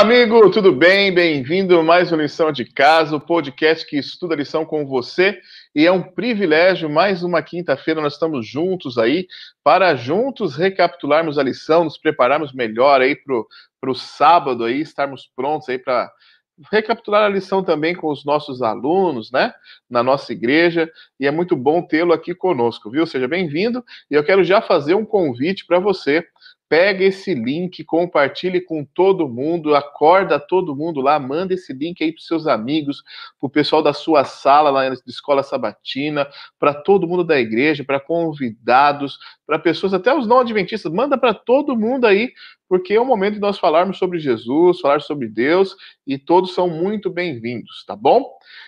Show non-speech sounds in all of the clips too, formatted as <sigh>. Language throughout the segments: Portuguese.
Olá, amigo, tudo bem? Bem-vindo a mais uma lição de casa, o podcast que estuda a lição com você. E é um privilégio, mais uma quinta-feira, nós estamos juntos aí para juntos recapitularmos a lição, nos prepararmos melhor aí para o sábado aí, estarmos prontos aí para recapitular a lição também com os nossos alunos, né, na nossa igreja, e é muito bom tê-lo aqui conosco, viu? Seja bem-vindo, e eu quero já fazer um convite para você pega esse link, compartilhe com todo mundo, acorda todo mundo lá, manda esse link aí para seus amigos, para o pessoal da sua sala lá na escola sabatina, para todo mundo da igreja, para convidados, para pessoas, até os não adventistas, manda para todo mundo aí, porque é o momento de nós falarmos sobre Jesus, falar sobre Deus, e todos são muito bem-vindos, tá bom?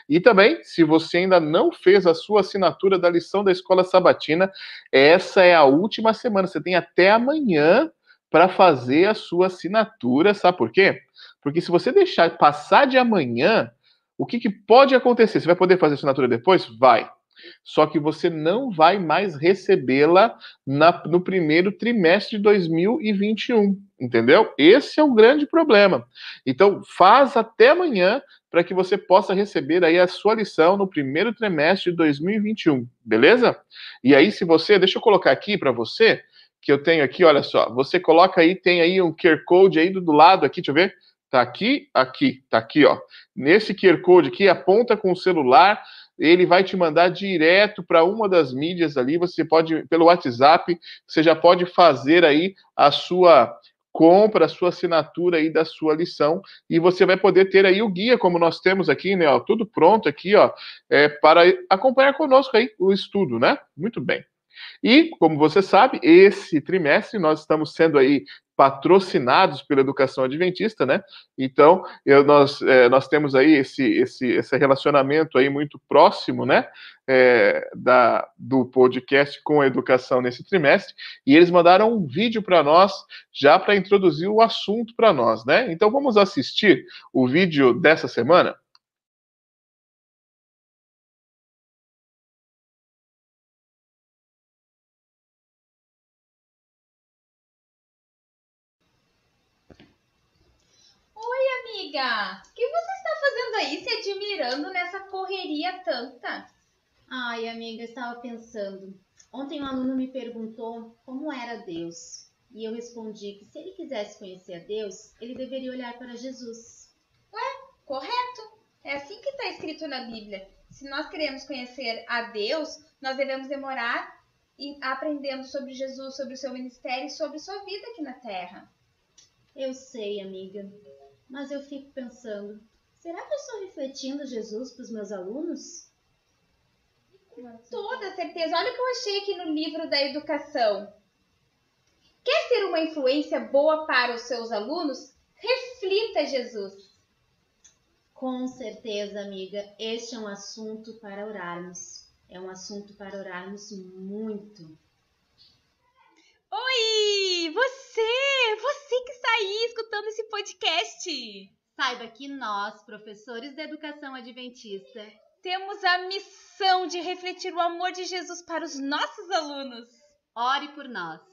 E também, se você ainda não fez a sua assinatura da lição da escola sabatina, essa é a última semana, você tem até amanhã para fazer a sua assinatura, sabe por quê? Porque se você deixar passar de amanhã, o que, que pode acontecer? Você vai poder fazer a assinatura depois? Vai. Só que você não vai mais recebê-la no primeiro trimestre de 2021, entendeu? Esse é o grande problema. Então, faz até amanhã para que você possa receber aí a sua lição no primeiro trimestre de 2021, beleza? E aí, se você, deixa eu colocar aqui para você, que eu tenho aqui, olha só, você coloca aí, tem aí um QR Code aí do, do lado aqui, deixa eu ver, tá aqui, aqui, tá aqui, ó. Nesse QR Code aqui, aponta com o celular, ele vai te mandar direto para uma das mídias ali, você pode, pelo WhatsApp, você já pode fazer aí a sua compra, a sua assinatura aí da sua lição, e você vai poder ter aí o guia, como nós temos aqui, né, ó, tudo pronto aqui, ó, é, para acompanhar conosco aí o estudo, né? Muito bem. E, como você sabe, esse trimestre nós estamos sendo aí patrocinados pela educação adventista, né? Então, eu, nós, é, nós temos aí esse, esse, esse relacionamento aí muito próximo, né? É, da, do podcast com a educação nesse trimestre, e eles mandaram um vídeo para nós, já para introduzir o assunto para nós, né? Então, vamos assistir o vídeo dessa semana? Amiga! O que você está fazendo aí, se admirando nessa correria tanta? Ai, amiga, estava pensando. Ontem um aluno me perguntou como era Deus. E eu respondi que se ele quisesse conhecer a Deus, ele deveria olhar para Jesus. Ué, correto. É assim que está escrito na Bíblia. Se nós queremos conhecer a Deus, nós devemos demorar aprendendo sobre Jesus, sobre o seu ministério e sobre sua vida aqui na Terra. Eu sei, amiga mas eu fico pensando: será que eu estou refletindo Jesus para os meus alunos? Com toda certeza. Olha o que eu achei aqui no livro da educação. Quer ser uma influência boa para os seus alunos? Reflita Jesus. Com certeza, amiga, este é um assunto para orarmos. É um assunto para orarmos muito. Oi, você! Você aí escutando esse podcast! Saiba que nós, professores da educação adventista, temos a missão de refletir o amor de Jesus para os nossos alunos. Ore por nós.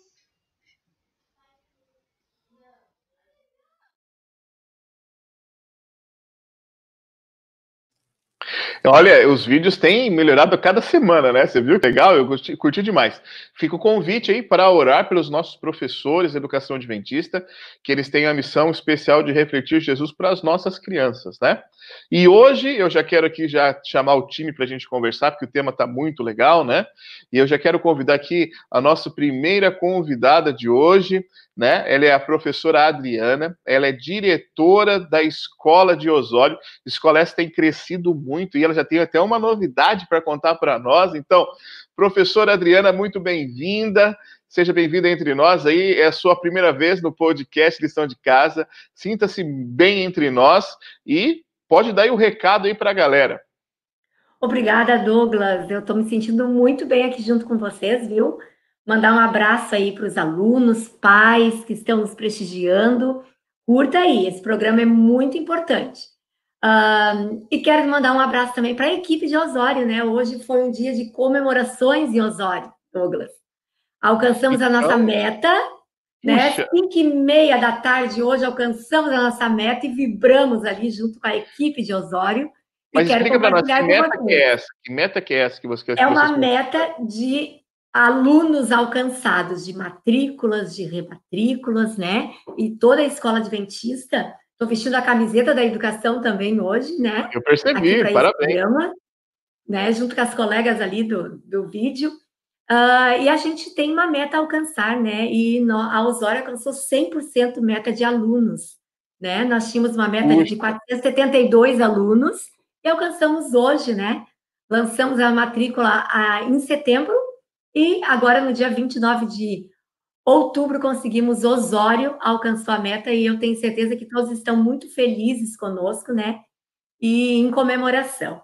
Olha, os vídeos têm melhorado a cada semana, né? Você viu que legal? Eu curti, curti demais. Fica o convite aí para orar pelos nossos professores de educação adventista, que eles têm a missão especial de refletir Jesus para as nossas crianças, né? E hoje eu já quero aqui já chamar o time para a gente conversar, porque o tema está muito legal, né? E eu já quero convidar aqui a nossa primeira convidada de hoje, né? Ela é a professora Adriana, ela é diretora da Escola de Osório. A escola essa tem crescido muito e ela já tem até uma novidade para contar para nós. Então, professora Adriana, muito bem-vinda. Seja bem-vinda entre nós aí. É a sua primeira vez no podcast Lição de Casa. Sinta-se bem entre nós e pode dar o recado aí para a galera. Obrigada, Douglas. Eu estou me sentindo muito bem aqui junto com vocês, viu? mandar um abraço aí para os alunos, pais que estão nos prestigiando. Curta aí, esse programa é muito importante. Uh, e quero mandar um abraço também para a equipe de Osório, né? Hoje foi um dia de comemorações em Osório, Douglas. Alcançamos a nossa então, meta, né? Cinco e meia da tarde hoje alcançamos a nossa meta e vibramos ali junto com a equipe de Osório. Mas explica para nós, que meta que é essa? Que meta que é essa que você quer É uma meta de alunos alcançados, de matrículas, de rematrículas, né? E toda a escola adventista. Estou vestindo a camiseta da educação também hoje, né? Eu percebi, parabéns. Programa, né? Junto com as colegas ali do, do vídeo. Uh, e a gente tem uma meta a alcançar, né? E no, a Osório alcançou 100% meta de alunos, né? Nós tínhamos uma meta Puxa. de 472 alunos e alcançamos hoje, né? Lançamos a matrícula a, em setembro e agora no dia 29 de outubro conseguimos Osório, alcançou a meta e eu tenho certeza que todos estão muito felizes conosco, né? E em comemoração.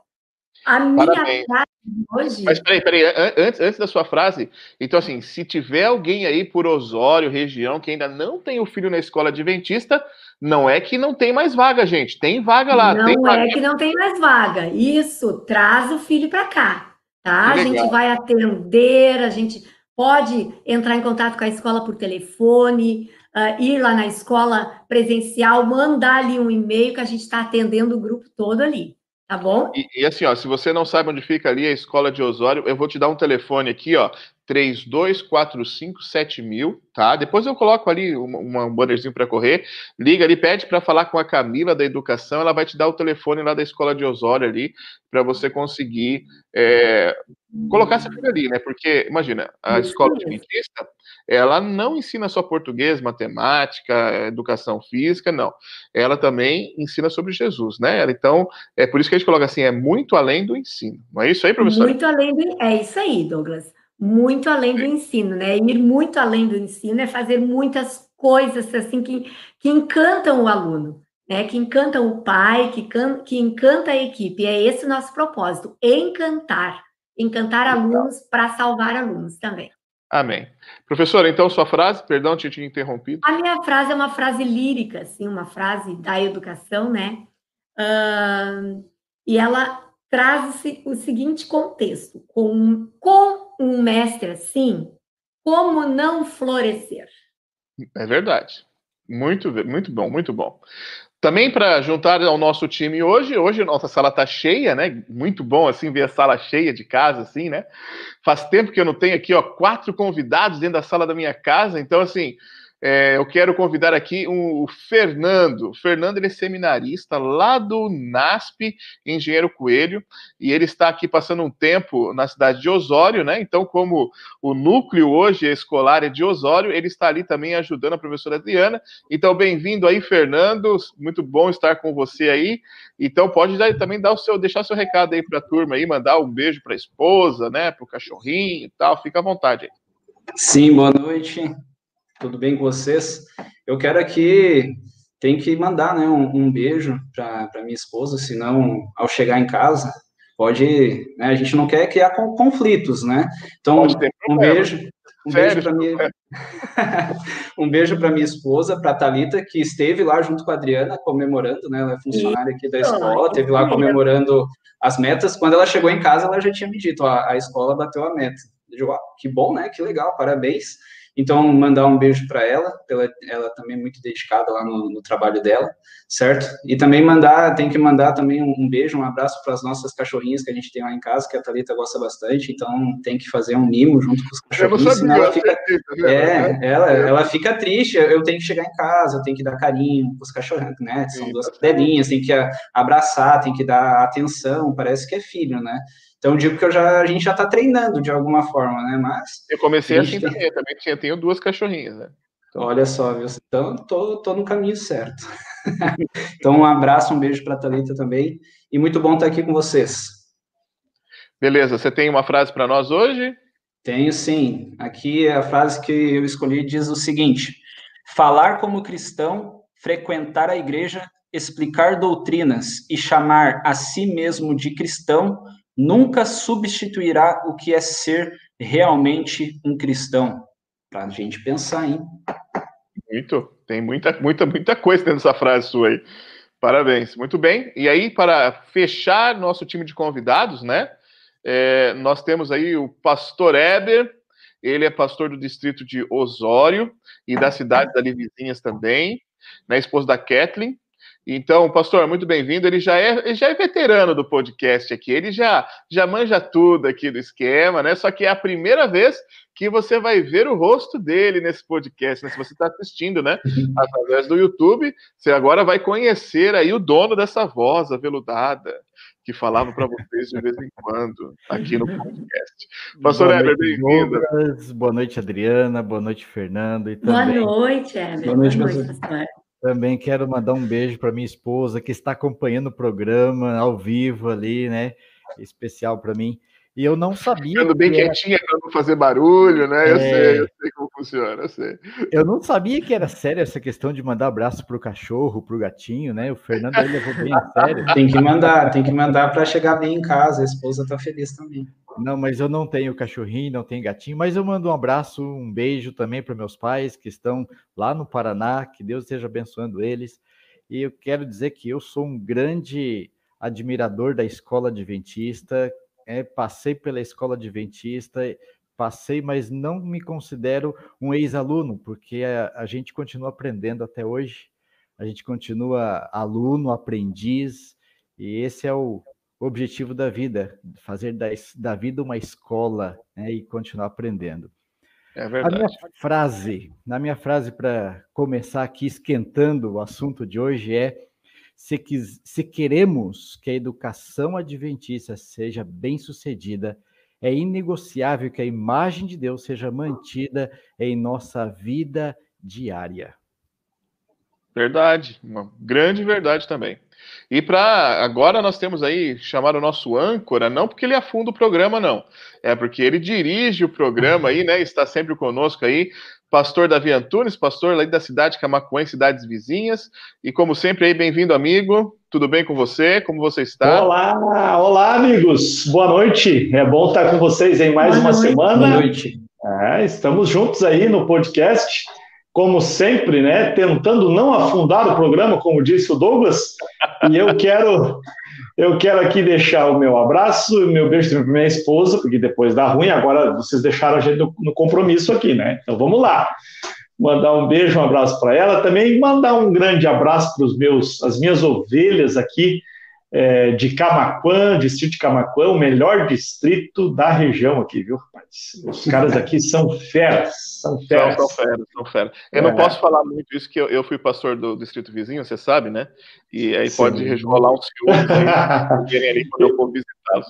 A minha Parabéns. frase hoje. Mas peraí, peraí, antes, antes da sua frase, então assim, se tiver alguém aí por Osório, região, que ainda não tem o filho na escola adventista, não é que não tem mais vaga, gente. Tem vaga lá. Não é vaga. que não tem mais vaga. Isso, traz o filho para cá, tá? A gente vai atender, a gente pode entrar em contato com a escola por telefone, uh, ir lá na escola presencial, mandar ali um e-mail que a gente está atendendo o grupo todo ali. Tá bom? E, e, assim, ó, se você não sabe onde fica ali a escola de Osório, eu vou te dar um telefone aqui, ó, 32457000, tá? Depois eu coloco ali uma, um bannerzinho para correr. Liga ali, pede para falar com a Camila da Educação, ela vai te dar o telefone lá da escola de Osório ali, para você conseguir é, colocar essa filha ali, né? Porque, imagina, a escola adventista, ela não ensina só português, matemática, educação física, não. Ela também ensina sobre Jesus, né? Então, é por isso que a gente coloca assim, é muito além do ensino. Não é isso aí, professor? Muito além do... É isso aí, Douglas muito além do ensino, né? Ir muito além do ensino é fazer muitas coisas assim que, que encantam o aluno, né? Que encantam o pai, que, can, que encanta a equipe. É esse o nosso propósito: encantar, encantar alunos para salvar alunos também. Amém. Professora, então sua frase, perdão, tinha te interrompido. A minha frase é uma frase lírica, assim, uma frase da educação, né? Uh, e ela traz o seguinte contexto: com, com um mestre assim, como não florescer? É verdade. Muito, muito bom, muito bom. Também para juntar ao nosso time hoje, hoje nossa sala está cheia, né? Muito bom assim ver a sala cheia de casa, assim, né? Faz tempo que eu não tenho aqui, ó, quatro convidados dentro da sala da minha casa, então assim, é, eu quero convidar aqui um, o Fernando. O Fernando ele é seminarista lá do NASP, Engenheiro Coelho, e ele está aqui passando um tempo na cidade de Osório, né? Então, como o núcleo hoje escolar é de Osório, ele está ali também ajudando a professora Adriana. Então, bem-vindo aí, Fernando. Muito bom estar com você aí. Então, pode dar, também dar o seu, deixar seu recado aí para a turma aí, mandar um beijo para a esposa, né? Para o cachorrinho e tal. Fica à vontade aí. Sim, boa noite tudo bem com vocês? Eu quero aqui, tem que mandar né, um, um beijo para minha esposa, senão ao chegar em casa, pode, né, a gente não quer criar conflitos, né? Então, um beijo, um beijo para minha, <laughs> um beijo para minha esposa, para Talita que esteve lá junto com a Adriana comemorando, né? Ela é funcionária aqui da escola, esteve lá comemorando as metas. Quando ela chegou em casa, ela já tinha me dito, ó, a escola bateu a meta. Eu digo, ó, que bom, né? Que legal, parabéns. Então, mandar um beijo para ela, pela, ela também é muito dedicada lá no, no, trabalho dela, certo? E também mandar, tem que mandar também um, um beijo, um abraço para as nossas cachorrinhas que a gente tem lá em casa, que a Thalita gosta bastante, então tem que fazer um mimo junto com os cachorrinhos, senão ela fica, é, ela, ela fica triste, eu tenho que chegar em casa, eu tenho que dar carinho para os cachorrinhos, né? São duas cadelinhas, tem que abraçar, tem que dar atenção, parece que é filho, né? Então, digo que eu já, a gente já está treinando de alguma forma, né? Mas. Eu comecei assim tem... também, também tinha, tenho duas cachorrinhas, né? Então... Olha só, viu? Então, tô, tô no caminho certo. <laughs> então, um abraço, um beijo para a Thalita também. E muito bom estar aqui com vocês. Beleza, você tem uma frase para nós hoje? Tenho sim. Aqui a frase que eu escolhi diz o seguinte: falar como cristão, frequentar a igreja, explicar doutrinas e chamar a si mesmo de cristão nunca substituirá o que é ser realmente um cristão? Para a gente pensar, hein? Muito, tem muita, muita, muita coisa dentro dessa frase sua aí. Parabéns, muito bem. E aí, para fechar nosso time de convidados, né? É, nós temos aí o pastor Eber, ele é pastor do distrito de Osório e das cidades ali vizinhas também, né? Esposa da Kathleen. Então, pastor, muito bem-vindo. Ele já é, ele já é veterano do podcast aqui. Ele já já manja tudo aqui do esquema, né? Só que é a primeira vez que você vai ver o rosto dele nesse podcast, né? Se você está assistindo, né? <laughs> Através do YouTube, você agora vai conhecer aí o dono dessa voz aveludada que falava para vocês de vez em quando aqui no podcast. Pastor Heber, bem-vindo. Boa noite, Adriana. Boa noite, Fernando. E também... Boa noite, Heber. Boa noite, Boa noite pastor. Também quero mandar um beijo para minha esposa que está acompanhando o programa ao vivo ali, né? Especial para mim. E eu não sabia. Ficando bem era... quietinha para não fazer barulho, né? Eu é... sei, eu sei como funciona, eu sei. Eu não sabia que era sério essa questão de mandar abraço pro cachorro, pro gatinho, né? O Fernando ele levou bem a <laughs> sério. Tem que mandar, tem que mandar para chegar bem em casa. A esposa tá feliz também. Não, mas eu não tenho cachorrinho, não tenho gatinho, mas eu mando um abraço, um beijo também para meus pais que estão lá no Paraná, que Deus esteja abençoando eles. E eu quero dizer que eu sou um grande admirador da escola adventista, é, passei pela escola adventista, passei, mas não me considero um ex-aluno, porque a, a, gente continua aprendendo até hoje, a gente continua aluno, aprendiz, e esse é o objetivo da vida, fazer da, da vida uma escola né, e continuar aprendendo. É verdade. A minha frase, na minha frase para começar aqui esquentando o assunto de hoje é se, quis, se queremos que a educação adventista seja bem sucedida, é inegociável que a imagem de Deus seja mantida em nossa vida diária. Verdade, uma grande verdade também. E para agora nós temos aí chamar o nosso âncora, não porque ele afunda o programa, não. É porque ele dirige o programa aí, né? Está sempre conosco aí, pastor Davi Antunes, pastor lá da cidade de Camacuã, cidades vizinhas. E como sempre aí, bem-vindo, amigo. Tudo bem com você? Como você está? Olá, olá, amigos. Boa noite. É bom estar com vocês em mais Boa uma noite. semana. Boa noite. É, estamos juntos aí no podcast como sempre, né, tentando não afundar o programa, como disse o Douglas, e eu quero eu quero aqui deixar o meu abraço e meu beijo para minha esposa, porque depois dá ruim, agora vocês deixaram a gente no, no compromisso aqui, né? Então vamos lá. Mandar um beijo, um abraço para ela, também mandar um grande abraço para os meus as minhas ovelhas aqui, é, de Camaquã, distrito de Camaquã, o melhor distrito da região aqui, viu, rapaz? Os caras aqui são feras, são feras. São, são feras, são feras. Eu é. não posso falar muito isso, que eu, eu, fui pastor do distrito vizinho, você sabe, né? E aí Sim. pode rolar um ciúme ali quando eu for visitá-los.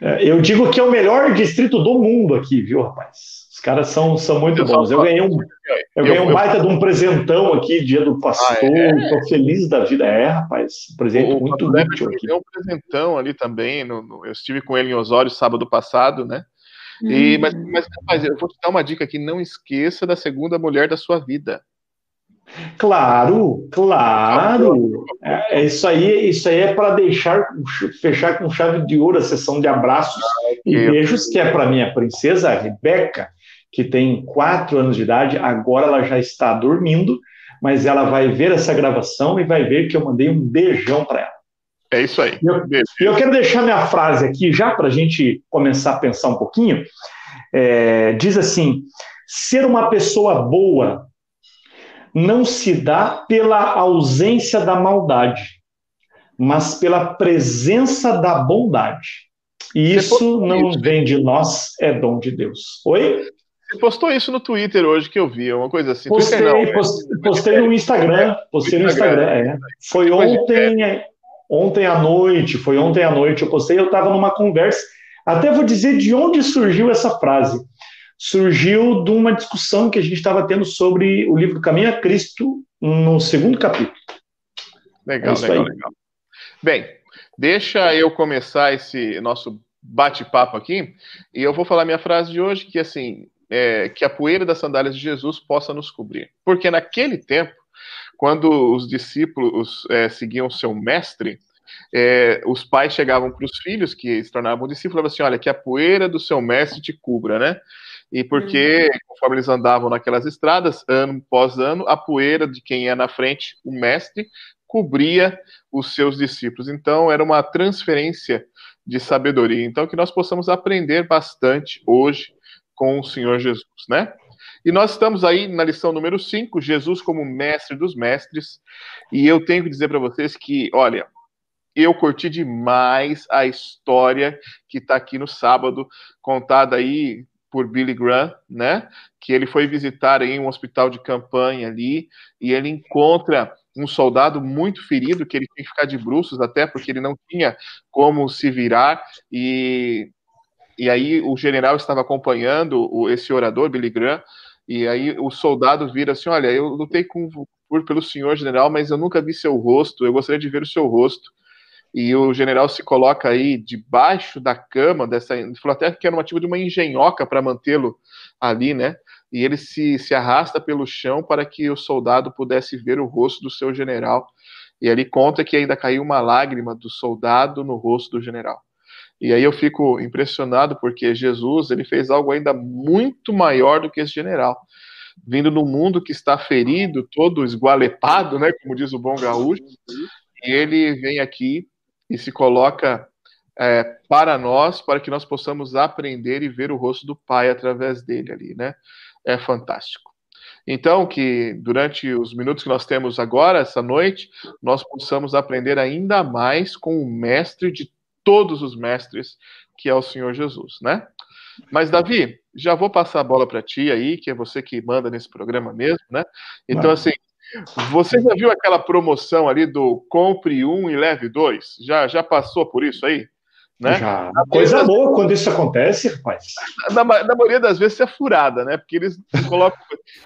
É, eu digo que é o melhor distrito do mundo aqui, viu, rapaz? Os caras são, são muito eu bons. Eu ganhei um, eu ganhei um baita de um presentão aqui, dia do pastor, ah, é? feliz da vida. É, rapaz, presente o, muito útil aqui. Deu um presentão ali também, no, no, eu estive com ele em Osório sábado passado, né? E, hum. mas, mas, rapaz, eu vou te dar uma dica aqui, não esqueça da segunda mulher da sua vida. Claro, claro. É, isso aí, isso aí é para deixar fechar com chave de ouro a sessão de abraços ah, e beijos que é para minha princesa Rebeca, que tem quatro anos de idade, agora ela já está dormindo, mas ela vai ver essa gravação e vai ver que eu mandei um beijão para ela. É isso aí. Eu, eu quero deixar minha frase aqui, já para a gente começar a pensar um pouquinho. É, diz assim: ser uma pessoa boa não se dá pela ausência da maldade, mas pela presença da bondade. E isso não vem de nós, é dom de Deus. Oi? Você postou isso no Twitter hoje que eu vi, uma coisa assim. Postei, não, né? postei, postei no Instagram. Postei no Instagram, é. Foi ontem, ontem à noite, foi ontem à noite eu postei, eu estava numa conversa. Até vou dizer de onde surgiu essa frase. Surgiu de uma discussão que a gente estava tendo sobre o livro Caminho a Cristo, no segundo capítulo. Legal, é legal, aí. legal. Bem, deixa eu começar esse nosso bate-papo aqui, e eu vou falar minha frase de hoje, que assim, é, que a poeira das sandálias de Jesus possa nos cobrir. Porque naquele tempo, quando os discípulos é, seguiam seu mestre, é, os pais chegavam para os filhos que se tornavam discípulos e falavam assim: olha, que a poeira do seu mestre te cubra, né? E porque, uhum. conforme eles andavam naquelas estradas, ano após ano, a poeira de quem ia na frente, o mestre, cobria os seus discípulos. Então, era uma transferência de sabedoria. Então, que nós possamos aprender bastante hoje com o Senhor Jesus, né? E nós estamos aí na lição número 5, Jesus como mestre dos mestres. E eu tenho que dizer para vocês que, olha, eu curti demais a história que está aqui no sábado, contada aí por Billy Graham, né? Que ele foi visitar em um hospital de campanha ali e ele encontra um soldado muito ferido que ele tinha que ficar de bruços até porque ele não tinha como se virar e e aí o general estava acompanhando o, esse orador Billy Graham e aí o soldado vira assim, olha, eu lutei com, por, pelo senhor general, mas eu nunca vi seu rosto, eu gostaria de ver o seu rosto e o general se coloca aí debaixo da cama dessa. Falou até que era uma tipo de uma engenhoca para mantê-lo ali, né? E ele se, se arrasta pelo chão para que o soldado pudesse ver o rosto do seu general. E ele conta que ainda caiu uma lágrima do soldado no rosto do general. E aí eu fico impressionado porque Jesus ele fez algo ainda muito maior do que esse general. Vindo no mundo que está ferido, todo esgualepado, né, como diz o bom gaúcho, e ele vem aqui e se coloca é, para nós, para que nós possamos aprender e ver o rosto do Pai através dele ali, né? É fantástico. Então, que durante os minutos que nós temos agora, essa noite, nós possamos aprender ainda mais com o mestre de todos os mestres, que é o Senhor Jesus, né? Mas, Davi, já vou passar a bola para ti aí, que é você que manda nesse programa mesmo, né? Então, assim, você já viu aquela promoção ali do compre um e leve dois? Já, já passou por isso aí? Né? Já. Coisa boa quando isso acontece, rapaz. Na, na, maioria das vezes é furada, né? Porque eles colocam.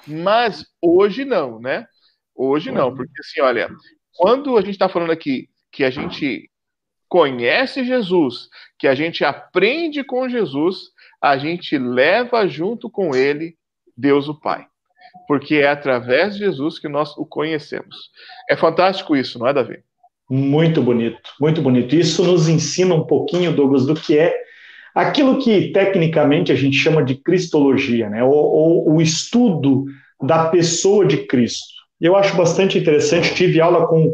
Mas hoje não, né? Hoje não, porque assim, olha, quando a gente está falando aqui que a gente conhece Jesus, que a gente aprende com Jesus, a gente leva junto com ele Deus o Pai porque é através de Jesus que nós o conhecemos. É fantástico isso, não é, Davi? Muito bonito, muito bonito. Isso nos ensina um pouquinho, Douglas, do que é aquilo que tecnicamente a gente chama de cristologia, né? ou, ou o estudo da pessoa de Cristo. Eu acho bastante interessante, tive aula com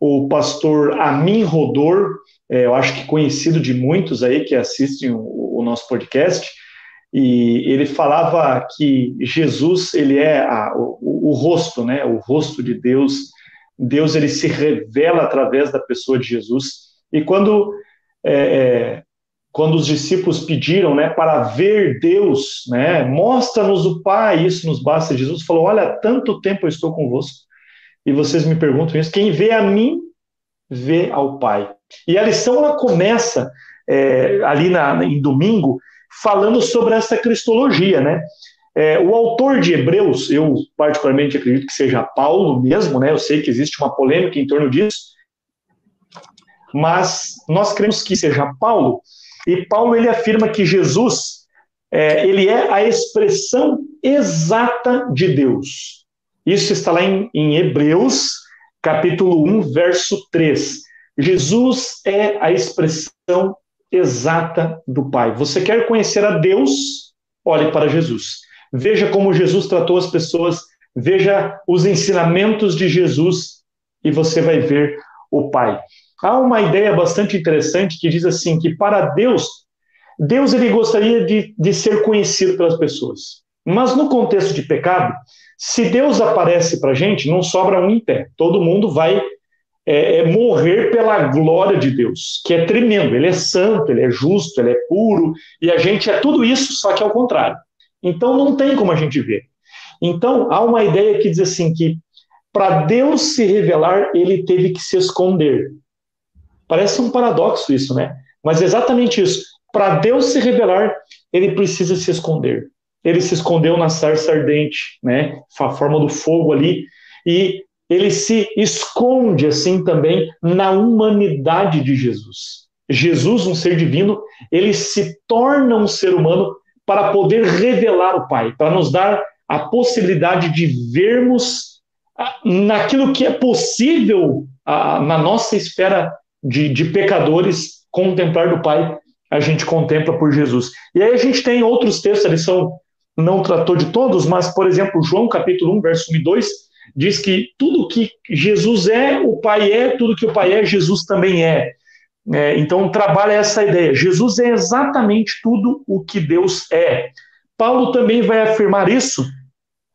o pastor Amin Rodor, é, eu acho que conhecido de muitos aí que assistem o, o nosso podcast, e ele falava que Jesus ele é a, o, o, rosto, né, o rosto de Deus. Deus ele se revela através da pessoa de Jesus. E quando é, é, quando os discípulos pediram, né, para ver Deus, né, mostra-nos o Pai, isso nos basta. Jesus falou: olha, tanto tempo eu estou convosco e vocês me perguntam isso. Quem vê a mim vê ao Pai. E a lição ela começa é, ali na, em domingo falando sobre essa cristologia, né? É, o autor de Hebreus, eu particularmente acredito que seja Paulo mesmo, né? Eu sei que existe uma polêmica em torno disso, mas nós cremos que seja Paulo. E Paulo ele afirma que Jesus é, ele é a expressão exata de Deus. Isso está lá em, em Hebreus, capítulo 1, verso 3. Jesus é a expressão exata do Pai. Você quer conhecer a Deus? Olhe para Jesus. Veja como Jesus tratou as pessoas, veja os ensinamentos de Jesus e você vai ver o Pai. Há uma ideia bastante interessante que diz assim que para Deus, Deus ele gostaria de, de ser conhecido pelas pessoas. Mas no contexto de pecado, se Deus aparece para a gente, não sobra um em pé. Todo mundo vai é, é morrer pela glória de Deus, que é tremendo. Ele é santo, ele é justo, ele é puro, e a gente é tudo isso, só que ao contrário. Então não tem como a gente ver. Então há uma ideia que diz assim que para Deus se revelar, ele teve que se esconder. Parece um paradoxo isso, né? Mas é exatamente isso. Para Deus se revelar, ele precisa se esconder. Ele se escondeu na sarça ardente, né? A forma do fogo ali. E ele se esconde assim também na humanidade de Jesus. Jesus, um ser divino, ele se torna um ser humano para poder revelar o Pai, para nos dar a possibilidade de vermos naquilo que é possível na nossa esfera de, de pecadores contemplar do Pai, a gente contempla por Jesus. E aí a gente tem outros textos, a lição não tratou de todos, mas, por exemplo, João capítulo 1, verso 1 e 2, diz que tudo que Jesus é, o Pai é, tudo que o Pai é, Jesus também é. é então, trabalha essa ideia. Jesus é exatamente tudo o que Deus é. Paulo também vai afirmar isso,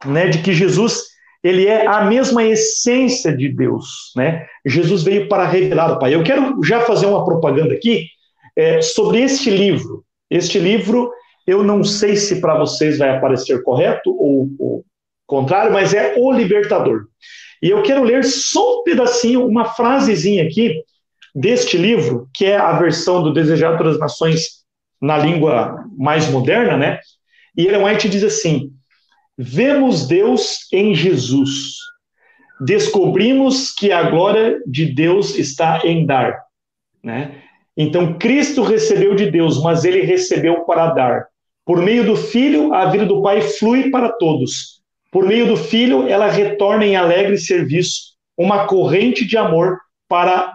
né, de que Jesus ele é a mesma essência de Deus, né? Jesus veio para revelar o Pai. Eu quero já fazer uma propaganda aqui é, sobre este livro. Este livro, eu não sei se para vocês vai aparecer correto ou, ou contrário, mas é O Libertador. E eu quero ler só um pedacinho, uma frasezinha aqui deste livro, que é a versão do Desejado das Nações na língua mais moderna, né? E Ellen White diz assim: Vemos Deus em Jesus. Descobrimos que a glória de Deus está em dar. Né? Então, Cristo recebeu de Deus, mas ele recebeu para dar. Por meio do Filho, a vida do Pai flui para todos. Por meio do Filho, ela retorna em alegre serviço, uma corrente de amor para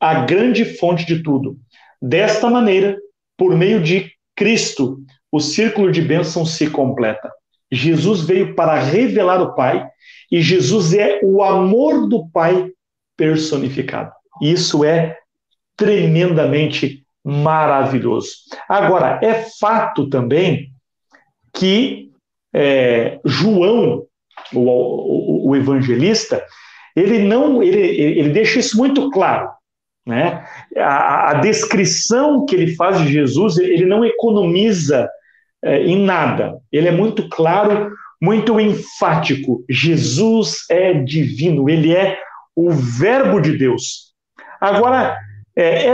a grande fonte de tudo. Desta maneira, por meio de Cristo, o círculo de bênção se completa. Jesus veio para revelar o Pai e Jesus é o amor do Pai personificado. Isso é tremendamente maravilhoso. Agora, é fato também que é, João, o, o, o, evangelista, ele não, ele, ele deixa isso muito claro. Né? A, a descrição que ele faz de Jesus, ele não economiza é, em nada. Ele é muito claro, muito enfático. Jesus é divino, ele é o Verbo de Deus. Agora, é,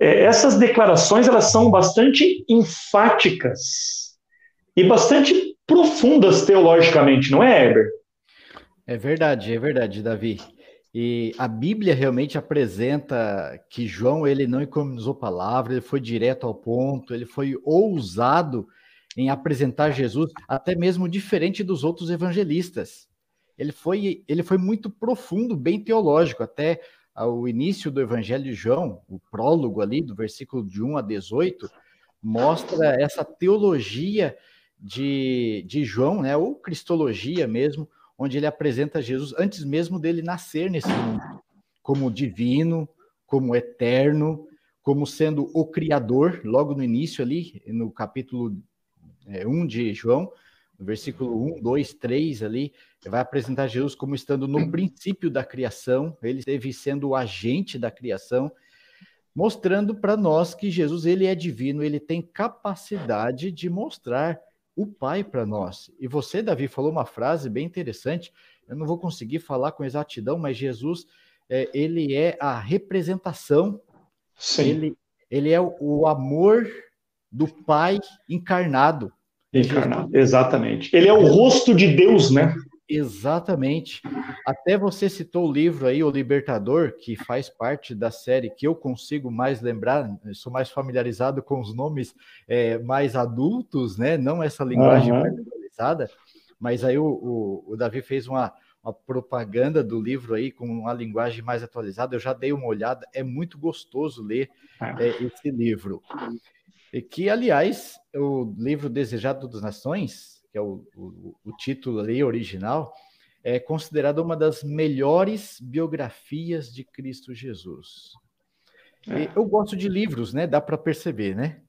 é, essas declarações elas são bastante enfáticas e bastante profundas teologicamente, não é, Eber? É verdade, é verdade, Davi. E a Bíblia realmente apresenta que João ele não economizou palavras, ele foi direto ao ponto, ele foi ousado em apresentar Jesus, até mesmo diferente dos outros evangelistas. Ele foi, ele foi muito profundo, bem teológico, até o início do Evangelho de João, o prólogo ali, do versículo de 1 a 18, mostra essa teologia de, de João, né, ou cristologia mesmo, onde ele apresenta Jesus antes mesmo dele nascer nesse mundo, como divino, como eterno, como sendo o Criador, logo no início ali, no capítulo é, 1 de João, no versículo 1, 2, 3 ali, vai apresentar Jesus como estando no princípio da criação, ele esteve sendo o agente da criação, mostrando para nós que Jesus ele é divino, ele tem capacidade de mostrar o Pai para nós. E você, Davi, falou uma frase bem interessante. Eu não vou conseguir falar com exatidão, mas Jesus é, ele é a representação. Sim. Ele, ele é o, o amor do Pai encarnado. Encarnado, exatamente. Ele é o rosto de Deus, né? Exatamente. Até você citou o livro aí, O Libertador, que faz parte da série que eu consigo mais lembrar, sou mais familiarizado com os nomes é, mais adultos, né? Não essa linguagem uhum. mais atualizada, mas aí o, o, o Davi fez uma, uma propaganda do livro aí com uma linguagem mais atualizada. Eu já dei uma olhada, é muito gostoso ler ah. é, esse livro. E que, aliás, o livro Desejado das Nações, que é o, o, o título ali original, é considerado uma das melhores biografias de Cristo Jesus. É. Eu gosto de livros, né? Dá para perceber, né?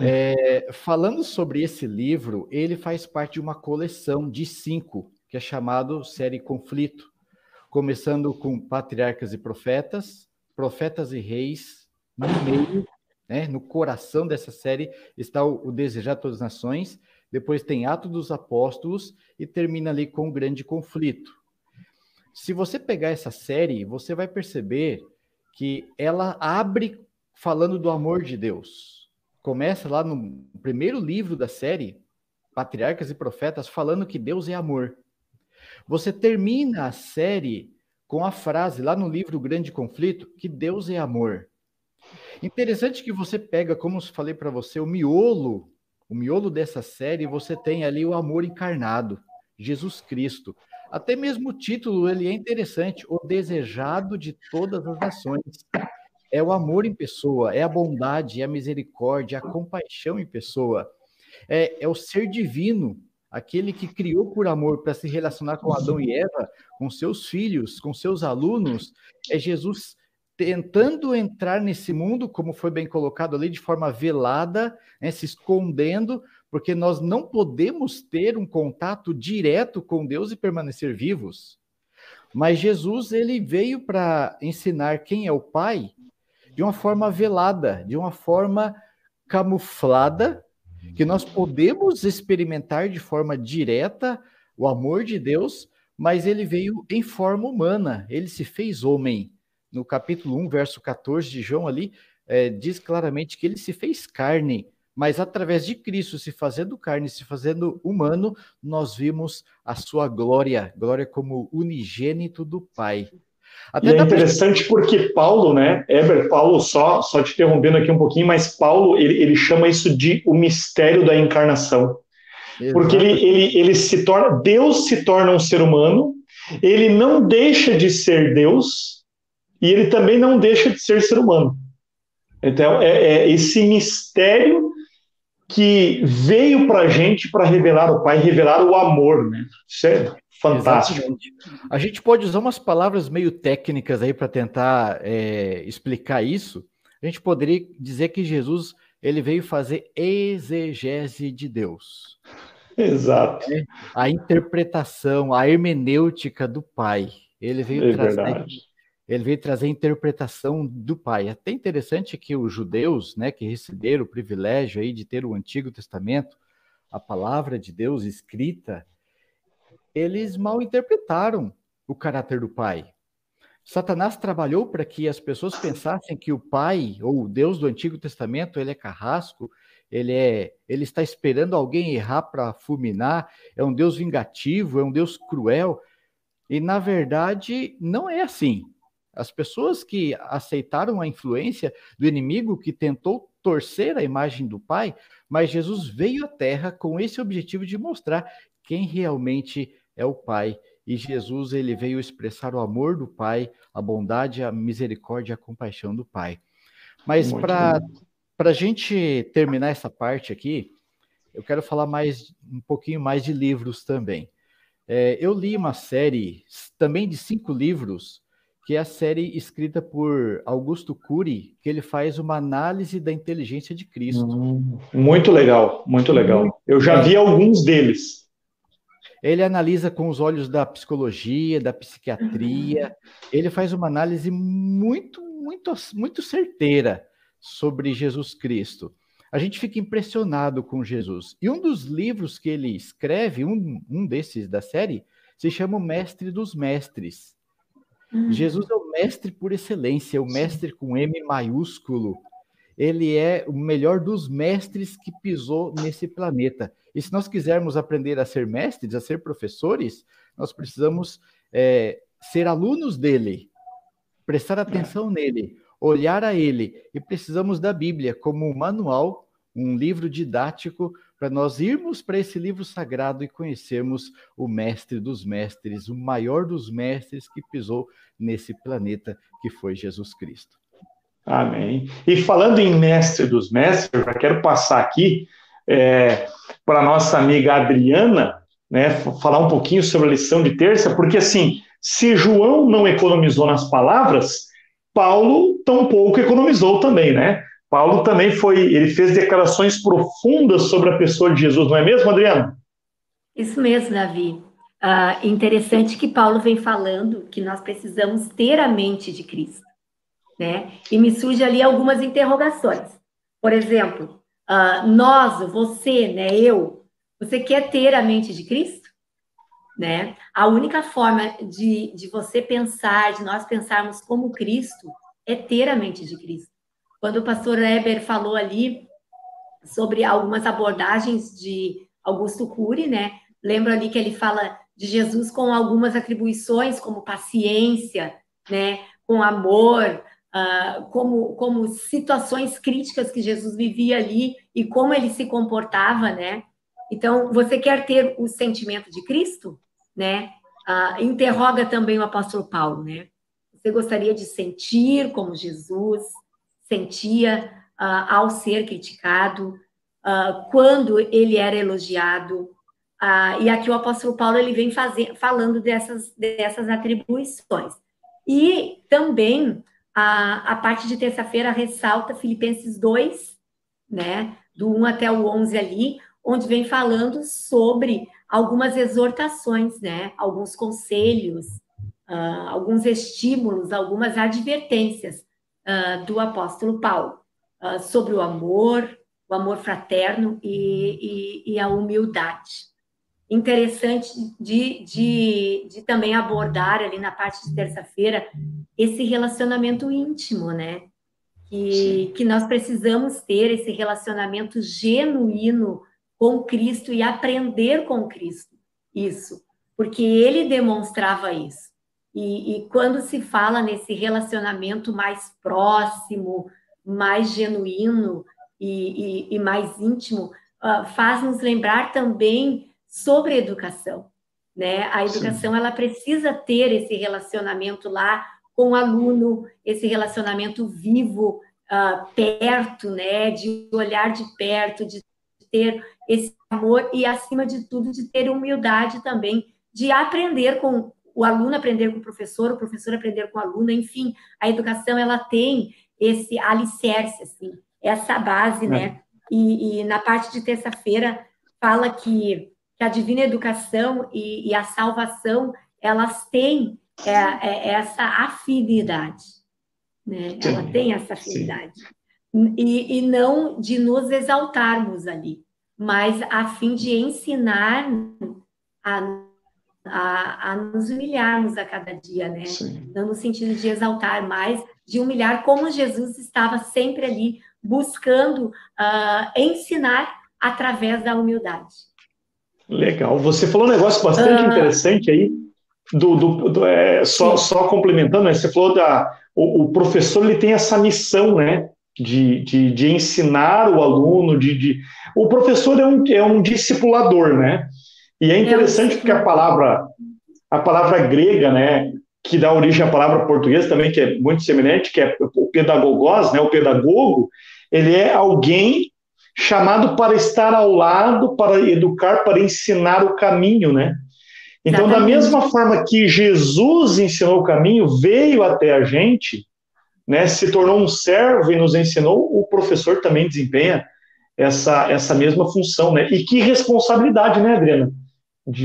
É, falando sobre esse livro, ele faz parte de uma coleção de cinco, que é chamado Série Conflito, começando com Patriarcas e Profetas, Profetas e Reis, no meio né? No coração dessa série está o, o Desejar Todas as Nações, depois tem Atos dos Apóstolos e termina ali com o grande conflito. Se você pegar essa série, você vai perceber que ela abre falando do amor de Deus. Começa lá no primeiro livro da série, Patriarcas e Profetas, falando que Deus é amor. Você termina a série com a frase lá no livro Grande Conflito que Deus é amor. Interessante que você pega, como eu falei para você, o miolo, o miolo dessa série, você tem ali o amor encarnado, Jesus Cristo. Até mesmo o título ele é interessante, o desejado de todas as nações. é o amor em pessoa, é a bondade, é a misericórdia, a compaixão em pessoa. É, é o ser divino, aquele que criou por amor para se relacionar com Adão e Eva, com seus filhos, com seus alunos. É Jesus tentando entrar nesse mundo, como foi bem colocado ali, de forma velada, né, se escondendo, porque nós não podemos ter um contato direto com Deus e permanecer vivos. Mas Jesus ele veio para ensinar quem é o Pai de uma forma velada, de uma forma camuflada, que nós podemos experimentar de forma direta o amor de Deus, mas ele veio em forma humana, ele se fez homem. No capítulo 1, verso 14 de João ali, é, diz claramente que ele se fez carne, mas através de Cristo se fazendo carne, se fazendo humano, nós vimos a sua glória, glória como unigênito do Pai. Até e é interessante pra... porque Paulo, né, Eber, Paulo, só, só te interrompendo aqui um pouquinho, mas Paulo, ele, ele chama isso de o mistério da encarnação. Exato. Porque ele, ele, ele se torna, Deus se torna um ser humano, ele não deixa de ser Deus, e ele também não deixa de ser ser humano. Então, é, é esse mistério que veio para a gente para revelar o Pai, revelar o amor, né? Isso é fantástico. Exatamente. A gente pode usar umas palavras meio técnicas aí para tentar é, explicar isso. A gente poderia dizer que Jesus ele veio fazer exegese de Deus. Exato. É, a interpretação, a hermenêutica do Pai. Ele veio é trazer verdade ele veio trazer a interpretação do pai. É até interessante que os judeus, né, que receberam o privilégio aí de ter o Antigo Testamento, a palavra de Deus escrita, eles mal interpretaram o caráter do pai. Satanás trabalhou para que as pessoas pensassem que o pai ou o Deus do Antigo Testamento, ele é carrasco, ele é, ele está esperando alguém errar para fulminar, é um Deus vingativo, é um Deus cruel. E na verdade não é assim. As pessoas que aceitaram a influência do inimigo que tentou torcer a imagem do Pai, mas Jesus veio à Terra com esse objetivo de mostrar quem realmente é o Pai. E Jesus ele veio expressar o amor do Pai, a bondade, a misericórdia, a compaixão do Pai. Mas para a gente terminar essa parte aqui, eu quero falar mais um pouquinho mais de livros também. É, eu li uma série também de cinco livros que é a série escrita por Augusto Cury, que ele faz uma análise da inteligência de Cristo. Hum, muito legal, muito legal. Eu já vi alguns deles. Ele analisa com os olhos da psicologia, da psiquiatria. Ele faz uma análise muito, muito, muito certeira sobre Jesus Cristo. A gente fica impressionado com Jesus. E um dos livros que ele escreve, um, um desses da série, se chama O Mestre dos Mestres Uhum. Jesus é o mestre por excelência, o mestre com M maiúsculo. Ele é o melhor dos mestres que pisou nesse planeta. E se nós quisermos aprender a ser mestres, a ser professores, nós precisamos é, ser alunos dele, prestar atenção nele, olhar a ele. E precisamos da Bíblia como um manual, um livro didático para nós irmos para esse livro sagrado e conhecermos o mestre dos mestres, o maior dos mestres que pisou nesse planeta, que foi Jesus Cristo. Amém. E falando em mestre dos mestres, eu já quero passar aqui é, para nossa amiga Adriana, né, falar um pouquinho sobre a lição de terça, porque assim, se João não economizou nas palavras, Paulo tampouco economizou também, né? Paulo também foi, ele fez declarações profundas sobre a pessoa de Jesus, não é mesmo, Adriano? Isso mesmo, Davi. Uh, interessante que Paulo vem falando que nós precisamos ter a mente de Cristo, né? E me surge ali algumas interrogações. Por exemplo, uh, nós, você, né, eu, você quer ter a mente de Cristo? Né? A única forma de, de você pensar, de nós pensarmos como Cristo, é ter a mente de Cristo. Quando o pastor Eber falou ali sobre algumas abordagens de Augusto Cury, né? Lembro ali que ele fala de Jesus com algumas atribuições, como paciência, né? Com amor, uh, como, como situações críticas que Jesus vivia ali e como ele se comportava, né? Então, você quer ter o sentimento de Cristo, né? Uh, interroga também o apóstolo Paulo, né? Você gostaria de sentir como Jesus sentia uh, ao ser criticado, uh, quando ele era elogiado? Uh, e aqui o apóstolo Paulo ele vem fazer, falando dessas, dessas atribuições. E também a, a parte de terça-feira ressalta Filipenses 2, né, do 1 até o 11 ali, onde vem falando sobre algumas exortações, né, alguns conselhos, uh, alguns estímulos, algumas advertências uh, do apóstolo Paulo uh, sobre o amor, o amor fraterno e, e, e a humildade. Interessante de, de, de, também abordar ali na parte de terça-feira esse relacionamento íntimo, né? Que, que nós precisamos ter esse relacionamento genuíno com Cristo e aprender com Cristo isso, porque ele demonstrava isso. E, e, quando se fala nesse relacionamento mais próximo, mais genuíno e, e, e mais íntimo, uh, faz nos lembrar também sobre educação. Né? A educação Sim. ela precisa ter esse relacionamento lá com o aluno, esse relacionamento vivo, uh, perto, né? de olhar de perto, de ter esse amor e, acima de tudo, de ter humildade também, de aprender com, o aluno aprender com o professor, o professor aprender com o aluno, enfim, a educação ela tem esse alicerce, assim, essa base, né? é. né? E, e, na parte de terça-feira fala que, que, a divina educação e, e a salvação elas têm é, é, essa afinidade, né? Ela tem essa afinidade. E, e não de nos exaltarmos ali, mas a fim de ensinar a a, a nos humilharmos a cada dia, né? Sim. Não no sentido de exaltar, mas de humilhar, como Jesus estava sempre ali buscando uh, ensinar através da humildade. Legal. Você falou um negócio bastante uh, interessante aí, do, do, do é, só, só complementando, né? Você falou da o, o, professor ele tem essa missão, né? De, de, de ensinar o aluno, de, de... o professor é um, é um discipulador, né? E é interessante porque a palavra, a palavra grega, né, que dá origem à palavra portuguesa também, que é muito semelhante, que é o pedagogos, né, o pedagogo, ele é alguém chamado para estar ao lado, para educar, para ensinar o caminho, né? Então, Exatamente. da mesma forma que Jesus ensinou o caminho, veio até a gente, né, se tornou um servo e nos ensinou, o professor também desempenha essa, essa mesma função, né? E que responsabilidade, né, Adriana?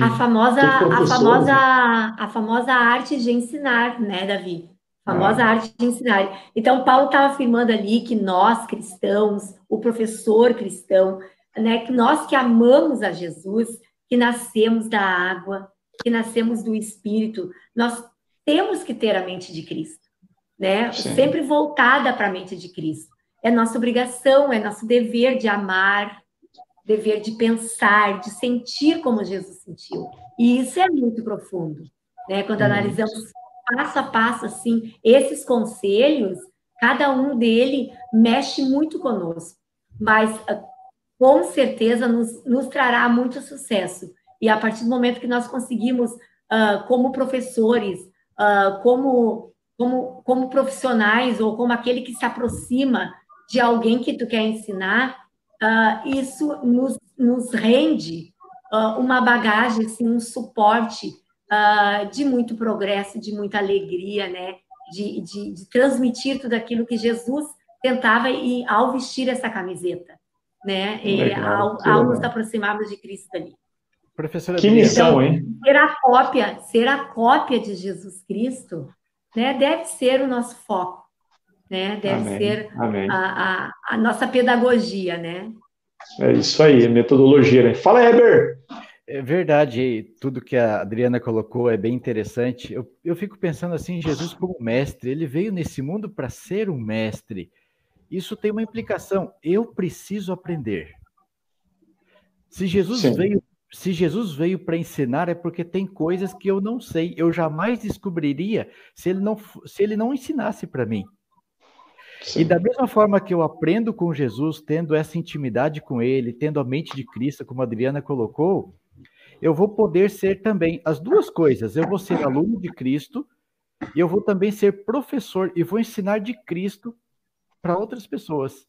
A famosa, a famosa, a famosa arte de ensinar, né, Davi? A famosa ah. arte de ensinar. Então, Paulo estava afirmando ali que nós cristãos, o professor cristão, né, que nós que amamos a Jesus, que nascemos da água, que nascemos do Espírito, nós temos que ter a mente de Cristo, né? Sim. Sempre voltada para a mente de Cristo. É nossa obrigação, é nosso dever de amar, dever de pensar, de sentir como Jesus sentiu. E isso é muito profundo, né? Quando analisamos passo a passo assim esses conselhos, cada um dele mexe muito conosco, mas ah, com certeza nos, nos trará muito sucesso. E a partir do momento que nós conseguimos, uh, como professores, uh, como, como, como profissionais ou como aquele que se aproxima de alguém que tu quer ensinar, uh, isso nos, nos rende uh, uma bagagem, assim, um suporte uh, de muito progresso, de muita alegria, né? De, de, de, transmitir tudo aquilo que Jesus tentava e ao vestir essa camiseta, né? Legal, ao, ao nos aproximarmos de Cristo ali. Professora que missão, então, hein? Ser a cópia, ser a cópia de Jesus Cristo, né? Deve ser o nosso foco né? Deve Amém. ser a, a, a, nossa pedagogia, né? É isso aí, metodologia, né? Fala, Heber! É verdade, tudo que a Adriana colocou é bem interessante. Eu, eu fico pensando assim, Jesus como mestre, ele veio nesse mundo para ser um mestre. Isso tem uma implicação. Eu preciso aprender. Se Jesus Sim. veio se Jesus veio para ensinar é porque tem coisas que eu não sei, eu jamais descobriria se ele não, se ele não ensinasse para mim. E da mesma forma que eu aprendo com Jesus, tendo essa intimidade com Ele, tendo a mente de Cristo, como a Adriana colocou, eu vou poder ser também as duas coisas. Eu vou ser aluno de Cristo e eu vou também ser professor e vou ensinar de Cristo para outras pessoas.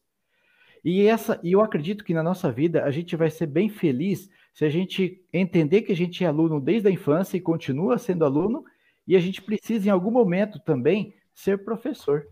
E essa, e eu acredito que na nossa vida a gente vai ser bem feliz se a gente entender que a gente é aluno desde a infância e continua sendo aluno, e a gente precisa em algum momento também ser professor.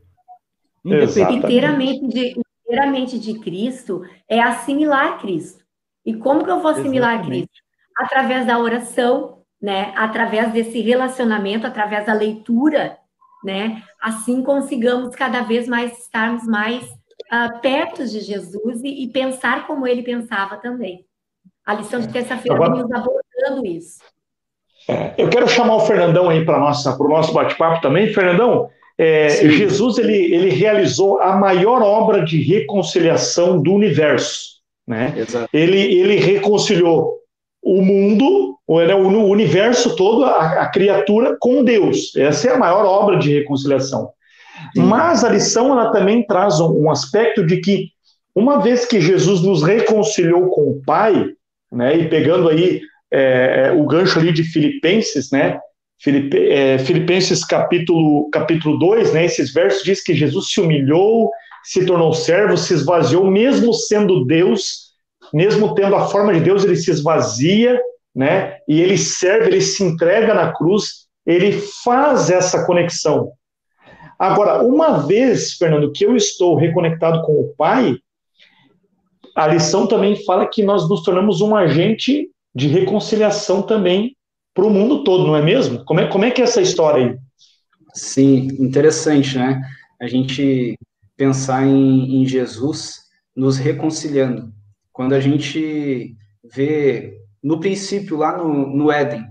Inteiramente de, inteiramente de Cristo é assimilar Cristo. E como que eu vou assimilar Exatamente. Cristo? Através da oração, né? Através desse relacionamento, através da leitura, né? Assim consigamos cada vez mais estarmos mais uh, perto de Jesus e, e, pensar como ele pensava também. A lição de terça-feira Agora... nos abordando isso. É, eu quero chamar o Fernandão aí para o nosso bate-papo também. Fernandão, é, Jesus ele, ele realizou a maior obra de reconciliação do universo. Né? Ele, ele reconciliou o mundo, né, o universo todo, a, a, criatura com Deus. Essa é a maior obra de reconciliação. Sim. Mas a lição ela também traz um, um, aspecto de que, uma vez que Jesus nos reconciliou com o Pai, né, e pegando aí é, é o gancho ali de Filipenses, né, Filipe, é, Filipenses capítulo, capítulo 2, né, esses versos diz que Jesus se humilhou, se tornou servo, se esvaziou, mesmo sendo Deus, mesmo tendo a forma de Deus, ele se esvazia, né, e ele serve, ele se entrega na cruz, ele faz essa conexão. Agora, uma vez, Fernando, que eu estou reconectado com o Pai, a lição também fala que nós nos tornamos um agente de reconciliação também para o mundo todo, não é mesmo? Como é, como é que é essa história aí? Sim, interessante, né? A gente pensar em, em Jesus nos reconciliando. Quando a gente vê no princípio, lá no, no Éden, o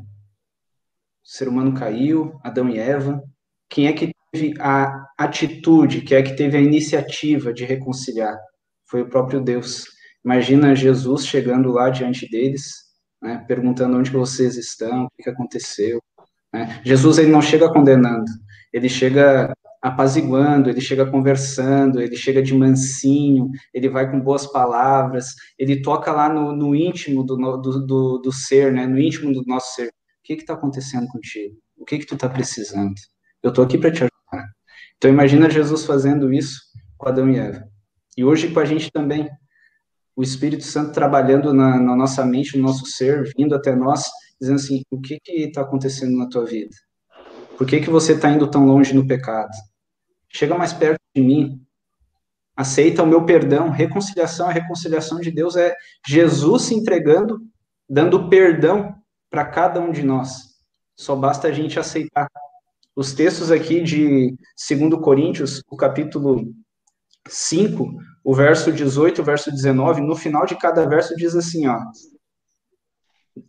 ser humano caiu, Adão e Eva, quem é que teve a atitude, quem é que teve a iniciativa de reconciliar? Foi o próprio Deus. Imagina Jesus chegando lá diante deles, né, perguntando onde vocês estão, o que aconteceu. Né? Jesus ele não chega condenando, ele chega apaziguando, ele chega conversando, ele chega de mansinho, ele vai com boas palavras, ele toca lá no, no íntimo do, do, do, do, ser, né, no íntimo do nosso ser. O que está acontecendo contigo? O que que tu está precisando? Eu estou aqui para te ajudar. Então imagina Jesus fazendo isso com Adão e Eva. E hoje com a gente também o Espírito Santo trabalhando na, na, nossa mente, no nosso ser, vindo até nós, dizendo assim: o que está acontecendo na tua vida? Por que, que você está indo tão longe no pecado? Chega mais perto de mim, aceita o meu perdão. Reconciliação, a reconciliação de Deus é Jesus se entregando, dando perdão para cada um de nós. Só basta a gente aceitar. Os textos aqui de 2 Coríntios, o capítulo 5, o verso 18, o verso 19, no final de cada verso diz assim, ó: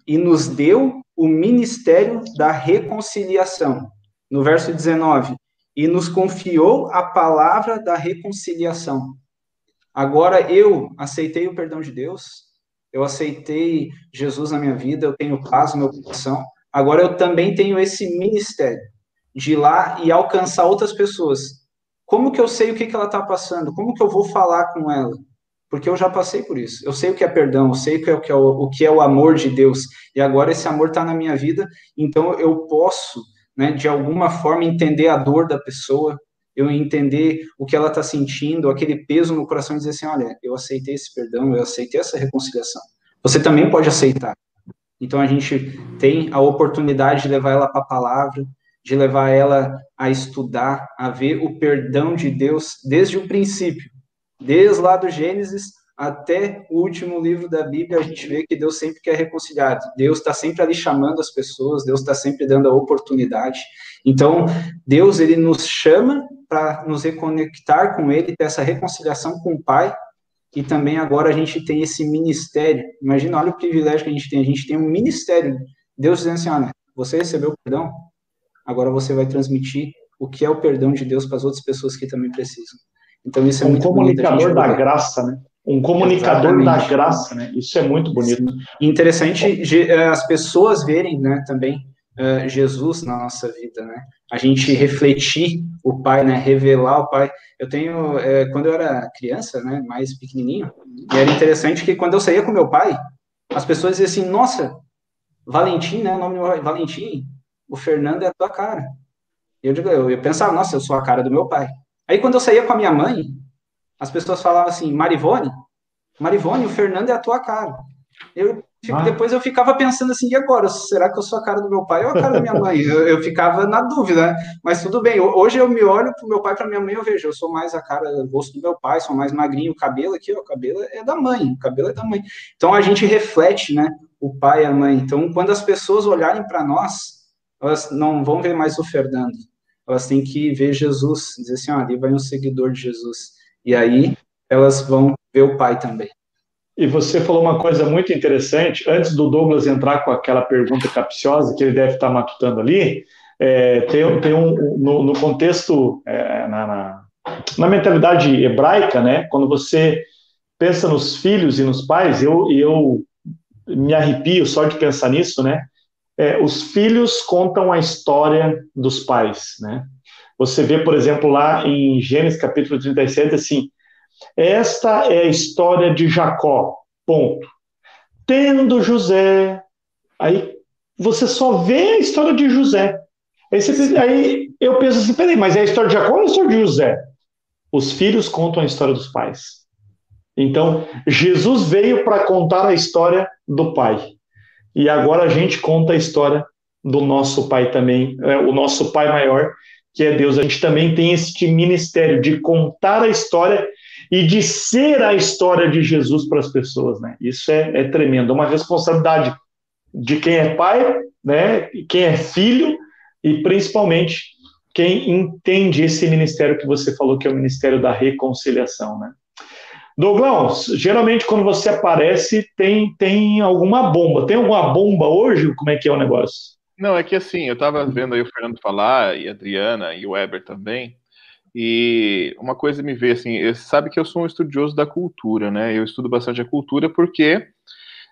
E nos deu o ministério da reconciliação. No verso 19, e nos confiou a palavra da reconciliação. Agora eu aceitei o perdão de Deus, eu aceitei Jesus na minha vida, eu tenho paz no meu coração. Agora eu também tenho esse ministério de ir lá e alcançar outras pessoas como que eu sei o que, que ela está passando? Como que eu vou falar com ela? Porque eu já passei por isso. Eu sei o que é perdão, eu sei o que é o, que é o, o, que é o amor de Deus. E agora esse amor está na minha vida, então eu posso, né, de alguma forma, entender a dor da pessoa, eu entender o que ela está sentindo, aquele peso no coração e dizer assim: olha, eu aceitei esse perdão, eu aceitei essa reconciliação. Você também pode aceitar. Então a gente tem a oportunidade de levar ela para a palavra, de levar ela a estudar, a ver o perdão de Deus desde o princípio, desde lá do Gênesis até o último livro da Bíblia, a gente vê que Deus sempre quer reconciliar. Deus está sempre ali chamando as pessoas, Deus está sempre dando a oportunidade. Então, Deus ele nos chama para nos reconectar com Ele, ter essa reconciliação com o Pai, e também agora a gente tem esse ministério. Imagina, olha o privilégio que a gente tem. A gente tem um ministério. Deus dizendo assim: olha, você recebeu perdão? Agora você vai transmitir o que é o perdão de Deus para as outras pessoas que também precisam. Então isso é um muito comunicador da graça, né? Um comunicador Exatamente. da graça, né? Isso é muito bonito. Sim. Interessante eh, as pessoas verem, né, também uh, Jesus na nossa vida, né? A gente refletir o Pai, né? Revelar o Pai. Eu tenho, é, quando eu era criança, né, mais pequenininho, e era interessante que quando eu saía com meu pai, as pessoas diziam assim, nossa, Valentim, né, o nome do Valentim, o Fernando é a tua cara. Eu, digo, eu, eu pensava, nossa, eu sou a cara do meu pai. Aí quando eu saía com a minha mãe, as pessoas falavam assim, Marivone, Marivone, o Fernando é a tua cara. Eu, ah. Depois eu ficava pensando assim, e agora? Será que eu sou a cara do meu pai ou a cara da minha mãe? Eu, eu ficava na dúvida, né? Mas tudo bem. Hoje eu me olho pro meu pai, para minha mãe, eu vejo, eu sou mais a cara, o rosto do meu pai, sou mais magrinho, o cabelo aqui, ó, o cabelo é da mãe, o cabelo é da mãe. Então a gente reflete, né? O pai e a mãe. Então, quando as pessoas olharem para nós, elas não vão ver mais o Fernando, elas têm que ver Jesus, dizer assim, ó, ali vai um seguidor de Jesus. E aí elas vão ver o pai também. E você falou uma coisa muito interessante, antes do Douglas entrar com aquela pergunta capciosa que ele deve estar matutando ali, é, tem, tem um, no, no contexto, é, na, na, na, mentalidade hebraica, né, quando você pensa nos filhos e nos pais, eu, eu me arrepio só de pensar nisso, né, é, os filhos contam a história dos pais, né, você vê, por exemplo, lá em Gênesis capítulo 37, assim, esta é a história de Jacó, ponto. Tendo José, aí você só vê a história de José. Aí, você, aí eu penso assim, peraí, mas é a história de Jacó ou é a história de José? Os filhos contam a história dos pais. Então, Jesus veio para contar a história do pai. E agora a gente conta a história do nosso pai também, é, o nosso pai maior, que é Deus. A gente também tem este ministério de contar a história e de ser a história de Jesus para as pessoas, né? Isso é, é tremendo, é uma responsabilidade de quem é pai, né? Quem é filho e principalmente quem entende esse ministério que você falou que é o ministério da reconciliação, né? Douglas, geralmente quando você aparece tem tem alguma bomba. Tem alguma bomba hoje? Como é que é o negócio? Não, é que assim, eu estava vendo aí o Fernando falar, e a Adriana, e o Weber também, e uma coisa me vê assim, sabe que eu sou um estudioso da cultura, né? Eu estudo bastante a cultura porque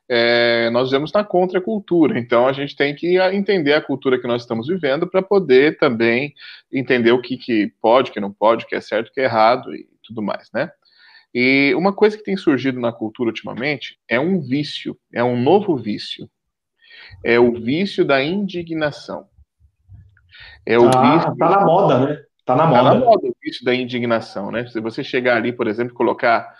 é, nós vivemos na contracultura, então a gente tem que entender a cultura que nós estamos vivendo para poder também entender o que, que pode, o que não pode, o que é certo, o que é errado e tudo mais, né? E uma coisa que tem surgido na cultura ultimamente é um vício, é um novo vício. É o vício da indignação. É o ah, vício... tá na moda, né? Tá na moda. Tá na moda o vício da indignação, né? Se você chegar ali, por exemplo, colocar.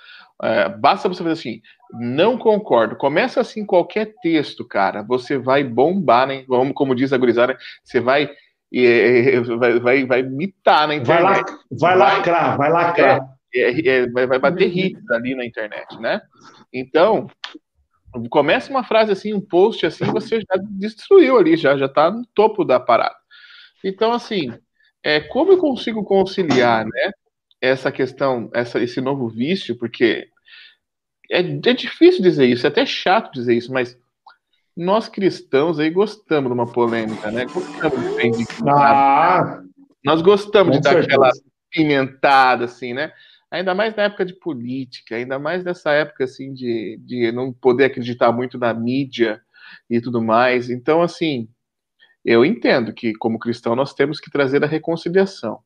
É, basta você fazer assim, não concordo. Começa assim qualquer texto, cara. Você vai bombar, né? Vamos, como diz a gurizada, você vai, é, vai, vai, vai mitar na internet. Vai, vai lacrar, vai lacrar. É, é, vai, bater hits ali na internet, né? Então, começa uma frase assim, um post assim, você já destruiu ali, já, já tá no topo da parada. Então, assim, é, como eu consigo conciliar, né, essa questão, essa, esse novo vício, porque é, é difícil dizer isso, é até chato dizer isso, mas nós cristãos aí gostamos de uma polêmica, né? Gostamos de ah, Nós gostamos de dar certeza. aquela pimentada, assim, né? Ainda mais na época de política, ainda mais nessa época, assim, de, de não poder acreditar muito na mídia e tudo mais. Então, assim, eu entendo que, como cristão, nós temos que trazer a reconciliação.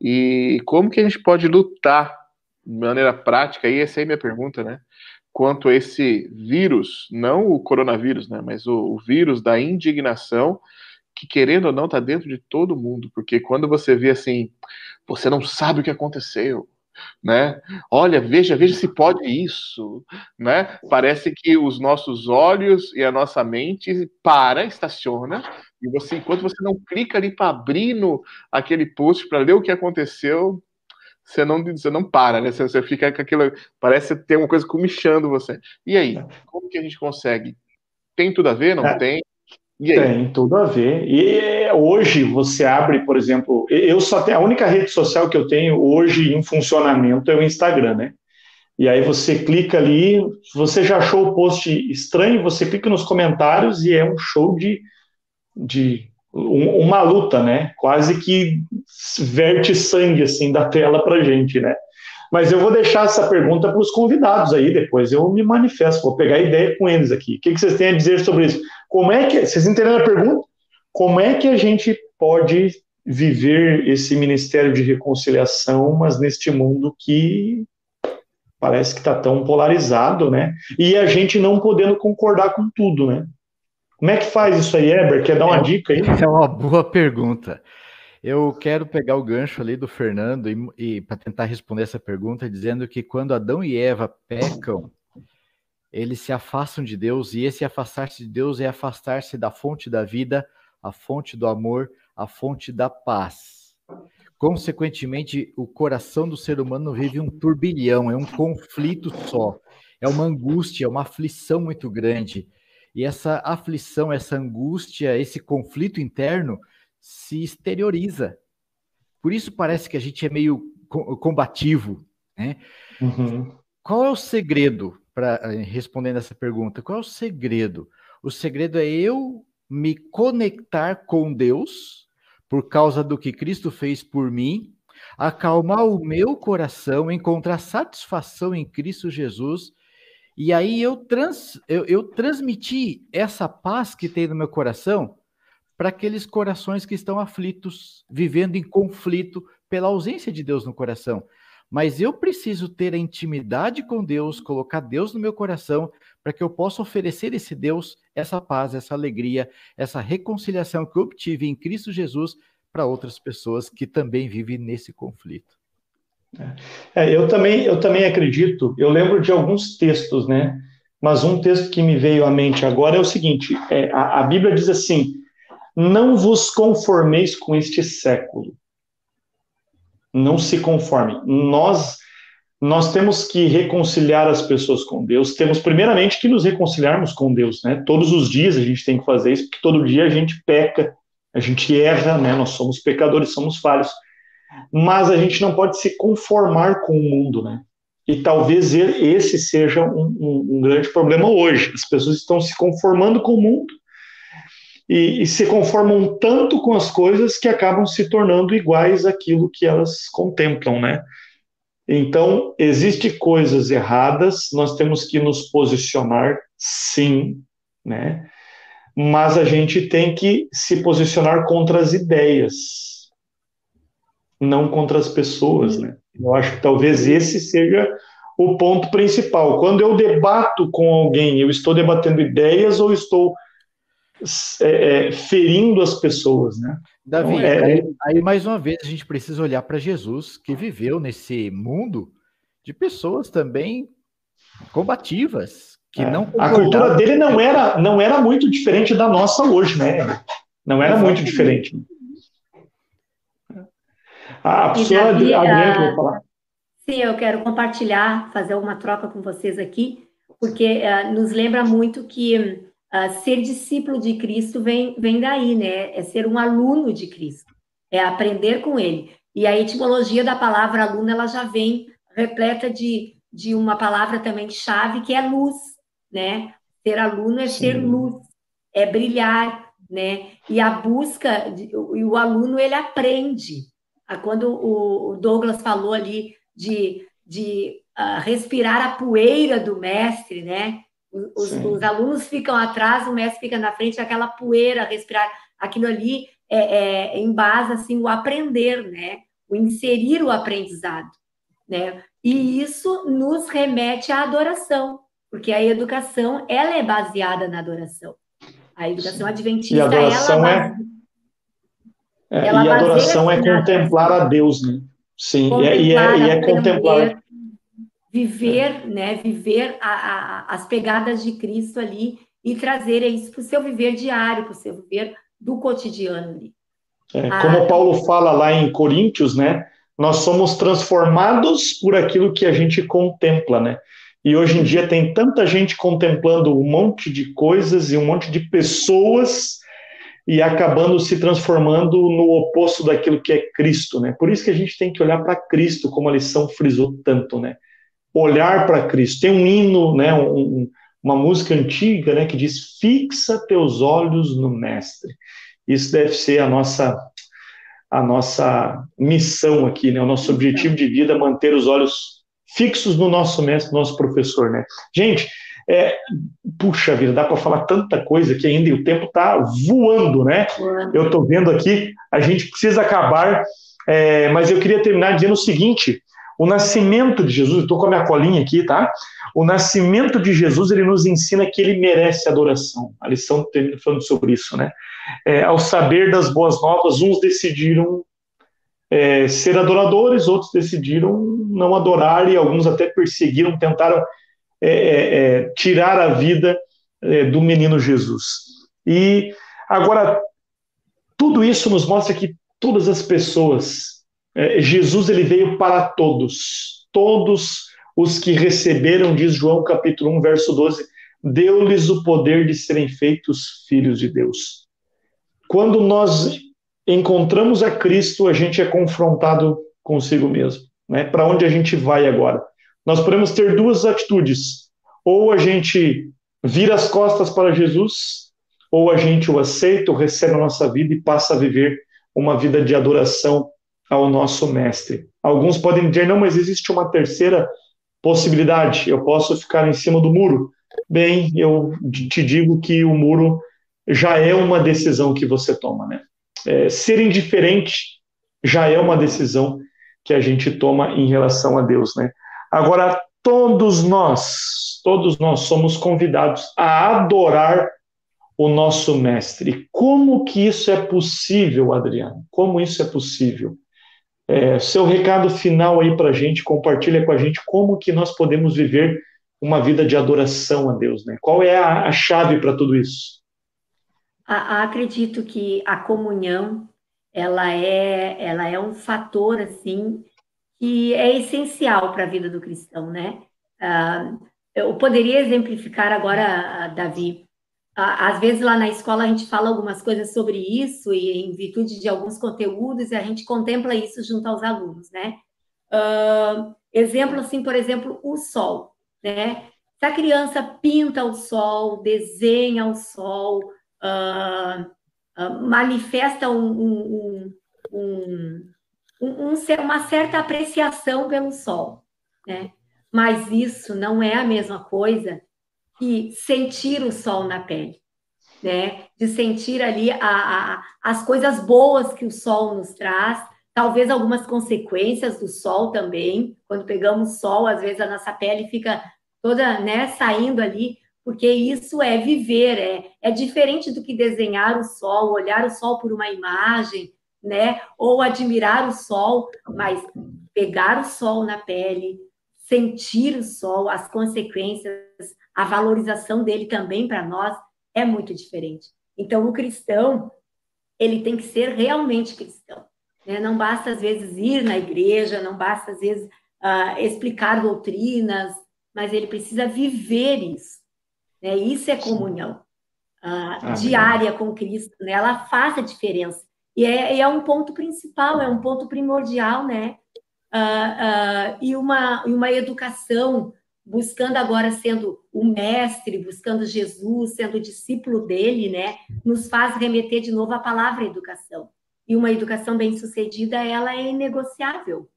E como que a gente pode lutar de maneira prática, e essa é a minha pergunta, né? Quanto a esse vírus, não o coronavírus, né? Mas o, o vírus da indignação, que querendo ou não está dentro de todo mundo, porque quando você vê assim, você não sabe o que aconteceu, né? Olha, veja, veja se pode isso, né? Parece que os nossos olhos e a nossa mente para, estaciona, e você, enquanto você não clica ali para abrir no aquele post para ler o que aconteceu, você não, você não para, né? Você, você fica com aquilo, parece ter uma coisa comichando você. E aí, como que a gente consegue? Tem tudo a ver? Não é. tem? Tem tudo a ver. E hoje você abre, por exemplo, eu só tenho a única rede social que eu tenho hoje em funcionamento é o Instagram, né? E aí você clica ali, você já achou o post estranho, você clica nos comentários e é um show de, de um, uma luta, né? Quase que verte sangue assim da tela pra gente, né? Mas eu vou deixar essa pergunta para os convidados aí, depois eu me manifesto, vou pegar ideia com eles aqui. O que, que vocês têm a dizer sobre isso? Como é que, vocês entenderam a pergunta? Como é que a gente pode viver esse ministério de reconciliação, mas neste mundo que parece que está tão polarizado, né? E a gente não podendo concordar com tudo, né? Como é que faz isso aí, Eber? Quer dar uma é, dica aí? <laughs> É uma boa pergunta. Eu quero pegar o gancho ali do Fernando e, e para tentar responder essa pergunta, dizendo que quando Adão e Eva pecam, eles se afastam de Deus, e esse afastar-se de Deus é afastar-se da fonte da vida, a fonte do amor, a fonte da paz. Consequentemente, o coração do ser humano vive um turbilhão, é um conflito só, é uma angústia, uma aflição muito grande. E essa aflição, essa angústia, esse conflito interno se exterioriza. Por isso parece que a gente é meio combativo. Né? Uhum. Qual é o segredo, para eh, respondendo essa pergunta, qual é o segredo? O segredo é eu me conectar com Deus por causa do que Cristo fez por mim, acalmar o meu coração, encontrar satisfação em Cristo Jesus, e aí eu, trans, eu, eu transmiti essa paz que tem no meu coração para aqueles corações que estão aflitos, vivendo em conflito pela ausência de Deus no coração. Mas eu preciso ter a intimidade com Deus, colocar Deus no meu coração, para que eu possa oferecer esse Deus, essa paz, essa alegria, essa reconciliação que eu obtive em Cristo Jesus para outras pessoas que também vivem nesse conflito. É, eu também eu também acredito. Eu lembro de alguns textos, né? Mas um texto que me veio à mente agora é o seguinte: é, a, a Bíblia diz assim: não vos conformeis com este século. Não se conformem. Nós nós temos que reconciliar as pessoas com Deus. Temos primeiramente que nos reconciliarmos com Deus, né? Todos os dias a gente tem que fazer isso, porque todo dia a gente peca, a gente erra, né? Nós somos pecadores, somos falhos. Mas a gente não pode se conformar com o mundo, né? E talvez esse seja um, um, um grande problema hoje. As pessoas estão se conformando com o mundo e, e, se conformam tanto com as coisas que acabam se tornando iguais àquilo que elas contemplam, né? Então, existe coisas erradas, nós temos que nos posicionar, sim, né? Mas a gente tem que se posicionar contra as ideias, não contra as pessoas, né? Eu acho que talvez esse seja o ponto principal. Quando eu debato com alguém, eu estou debatendo ideias ou estou é, é, ferindo as pessoas, né? Davi, então, é, aí, aí, mais uma vez a gente precisa olhar para Jesus que viveu nesse mundo de pessoas também combativas que é, não a cultura dele não era não era muito diferente da nossa hoje, né? Não era muito diferente. A pessoa Davi, a... falar. Sim, eu quero compartilhar, fazer uma troca com vocês aqui, porque uh, nos lembra muito que Uh, ser discípulo de Cristo vem, vem daí, né? É ser um aluno de Cristo, é aprender com ele. E a etimologia da palavra aluno, ela já vem repleta de, de uma palavra também chave, que é luz, né? Ser aluno é Sim. ser luz, é brilhar, né? E a busca, e o aluno, ele aprende. Ah, quando o Douglas falou ali de, de uh, respirar a poeira do mestre, né? Os, os, alunos ficam atrás, o mestre fica na frente, aquela poeira, respirar, aquilo ali é, é embasa assim o aprender, né? O inserir o aprendizado, né? E isso nos remete à adoração, porque a educação ela é baseada na adoração. A educação adventista e a adoração ela, é, é, ela e a adoração é contemplar a Deus, né? Sim, e é, e é, e é contemplar viver, né, viver a, a, as pegadas de Cristo ali e trazer isso para o seu viver diário, para o seu viver do cotidiano ali. É, ah, como Paulo fala lá em Coríntios, né, nós somos transformados por aquilo que a gente contempla, né? E hoje em dia tem tanta gente contemplando um monte de coisas e um monte de pessoas e acabando se transformando no oposto daquilo que é Cristo, né? Por isso que a gente tem que olhar para Cristo, como a lição frisou tanto, né? Olhar para Cristo. Tem um hino, né, um, uma música antiga, né, que diz: "Fixa teus olhos no Mestre". Isso deve ser a nossa a nossa missão aqui, né, o nosso objetivo de vida, manter os olhos fixos no nosso mestre, nosso professor, né? Gente, é, puxa vida, dá para falar tanta coisa que ainda e o tempo está voando, né? Eu estou vendo aqui, a gente precisa acabar, é, mas eu queria terminar dizendo o seguinte: o nascimento de Jesus, estou com a minha colinha aqui, tá? O nascimento de Jesus, ele nos ensina que ele merece adoração. A lição termina falando sobre isso, né? É, ao saber das boas novas, uns decidiram é, ser adoradores, outros decidiram não adorar e alguns até perseguiram, tentaram é, é, é tirar a vida é, do menino Jesus. E agora, tudo isso nos mostra que todas as pessoas, Jesus ele veio para todos, todos os que receberam, diz João capítulo 1, verso 12, deu-lhes o poder de serem feitos filhos de Deus. Quando nós encontramos a Cristo, a gente é confrontado consigo mesmo. Né? Para onde a gente vai agora? Nós podemos ter duas atitudes. Ou a gente vira as costas para Jesus, ou a gente o aceita, o recebe na nossa vida e passa a viver uma vida de adoração ao nosso Mestre. Alguns podem dizer, não, mas existe uma terceira possibilidade, eu posso ficar em cima do muro. Bem, eu te digo que o muro já é uma decisão que você toma, né? É, ser indiferente já é uma decisão que a gente toma em relação a Deus, né? Agora, todos nós, todos nós somos convidados a adorar o nosso mestre. Como que isso é possível, Adriano? Como isso é possível? É, seu recado final aí para a gente, compartilha com a gente como que nós podemos viver uma vida de adoração a Deus, né? Qual é a, a chave para tudo isso? acredito que a comunhão ela é ela é um fator assim que é essencial para a vida do cristão, né? Ah, eu poderia exemplificar agora, Davi. Às vezes lá na escola a gente fala algumas coisas sobre isso e em virtude de alguns conteúdos a gente contempla isso junto aos alunos, né? Uh, exemplo assim, por exemplo, o sol, né? Se a criança pinta o sol, desenha o sol, uh, uh, manifesta um, um, um, uma certa apreciação pelo sol, né? Mas isso não é a mesma coisa que sentir o sol na pele, né? De sentir ali a, a, as coisas boas que o sol nos traz, talvez algumas consequências do sol também. Quando pegamos sol, às vezes a nossa pele fica toda, né, saindo ali porque isso é viver, é, é diferente do que desenhar o sol, olhar o sol por uma imagem, né? Ou admirar o sol, mas pegar o sol na pele, sentir o sol, as consequências, a valorização dele também para nós é muito diferente. Então, o cristão, ele tem que ser realmente cristão. Né? Não basta, às vezes, ir na igreja, não basta, às vezes, uh, explicar doutrinas, mas ele precisa viver isso. Né? Isso é comunhão uh, diária com Cristo, né? ela faz a diferença. E é, é, um ponto principal, é um ponto primordial, né? Uh, e, uma, e uma educação, buscando agora sendo o mestre, buscando Jesus, sendo discípulo dele, né? Nos faz remeter de novo à palavra educação. E uma educação bem sucedida, ela é inegociável,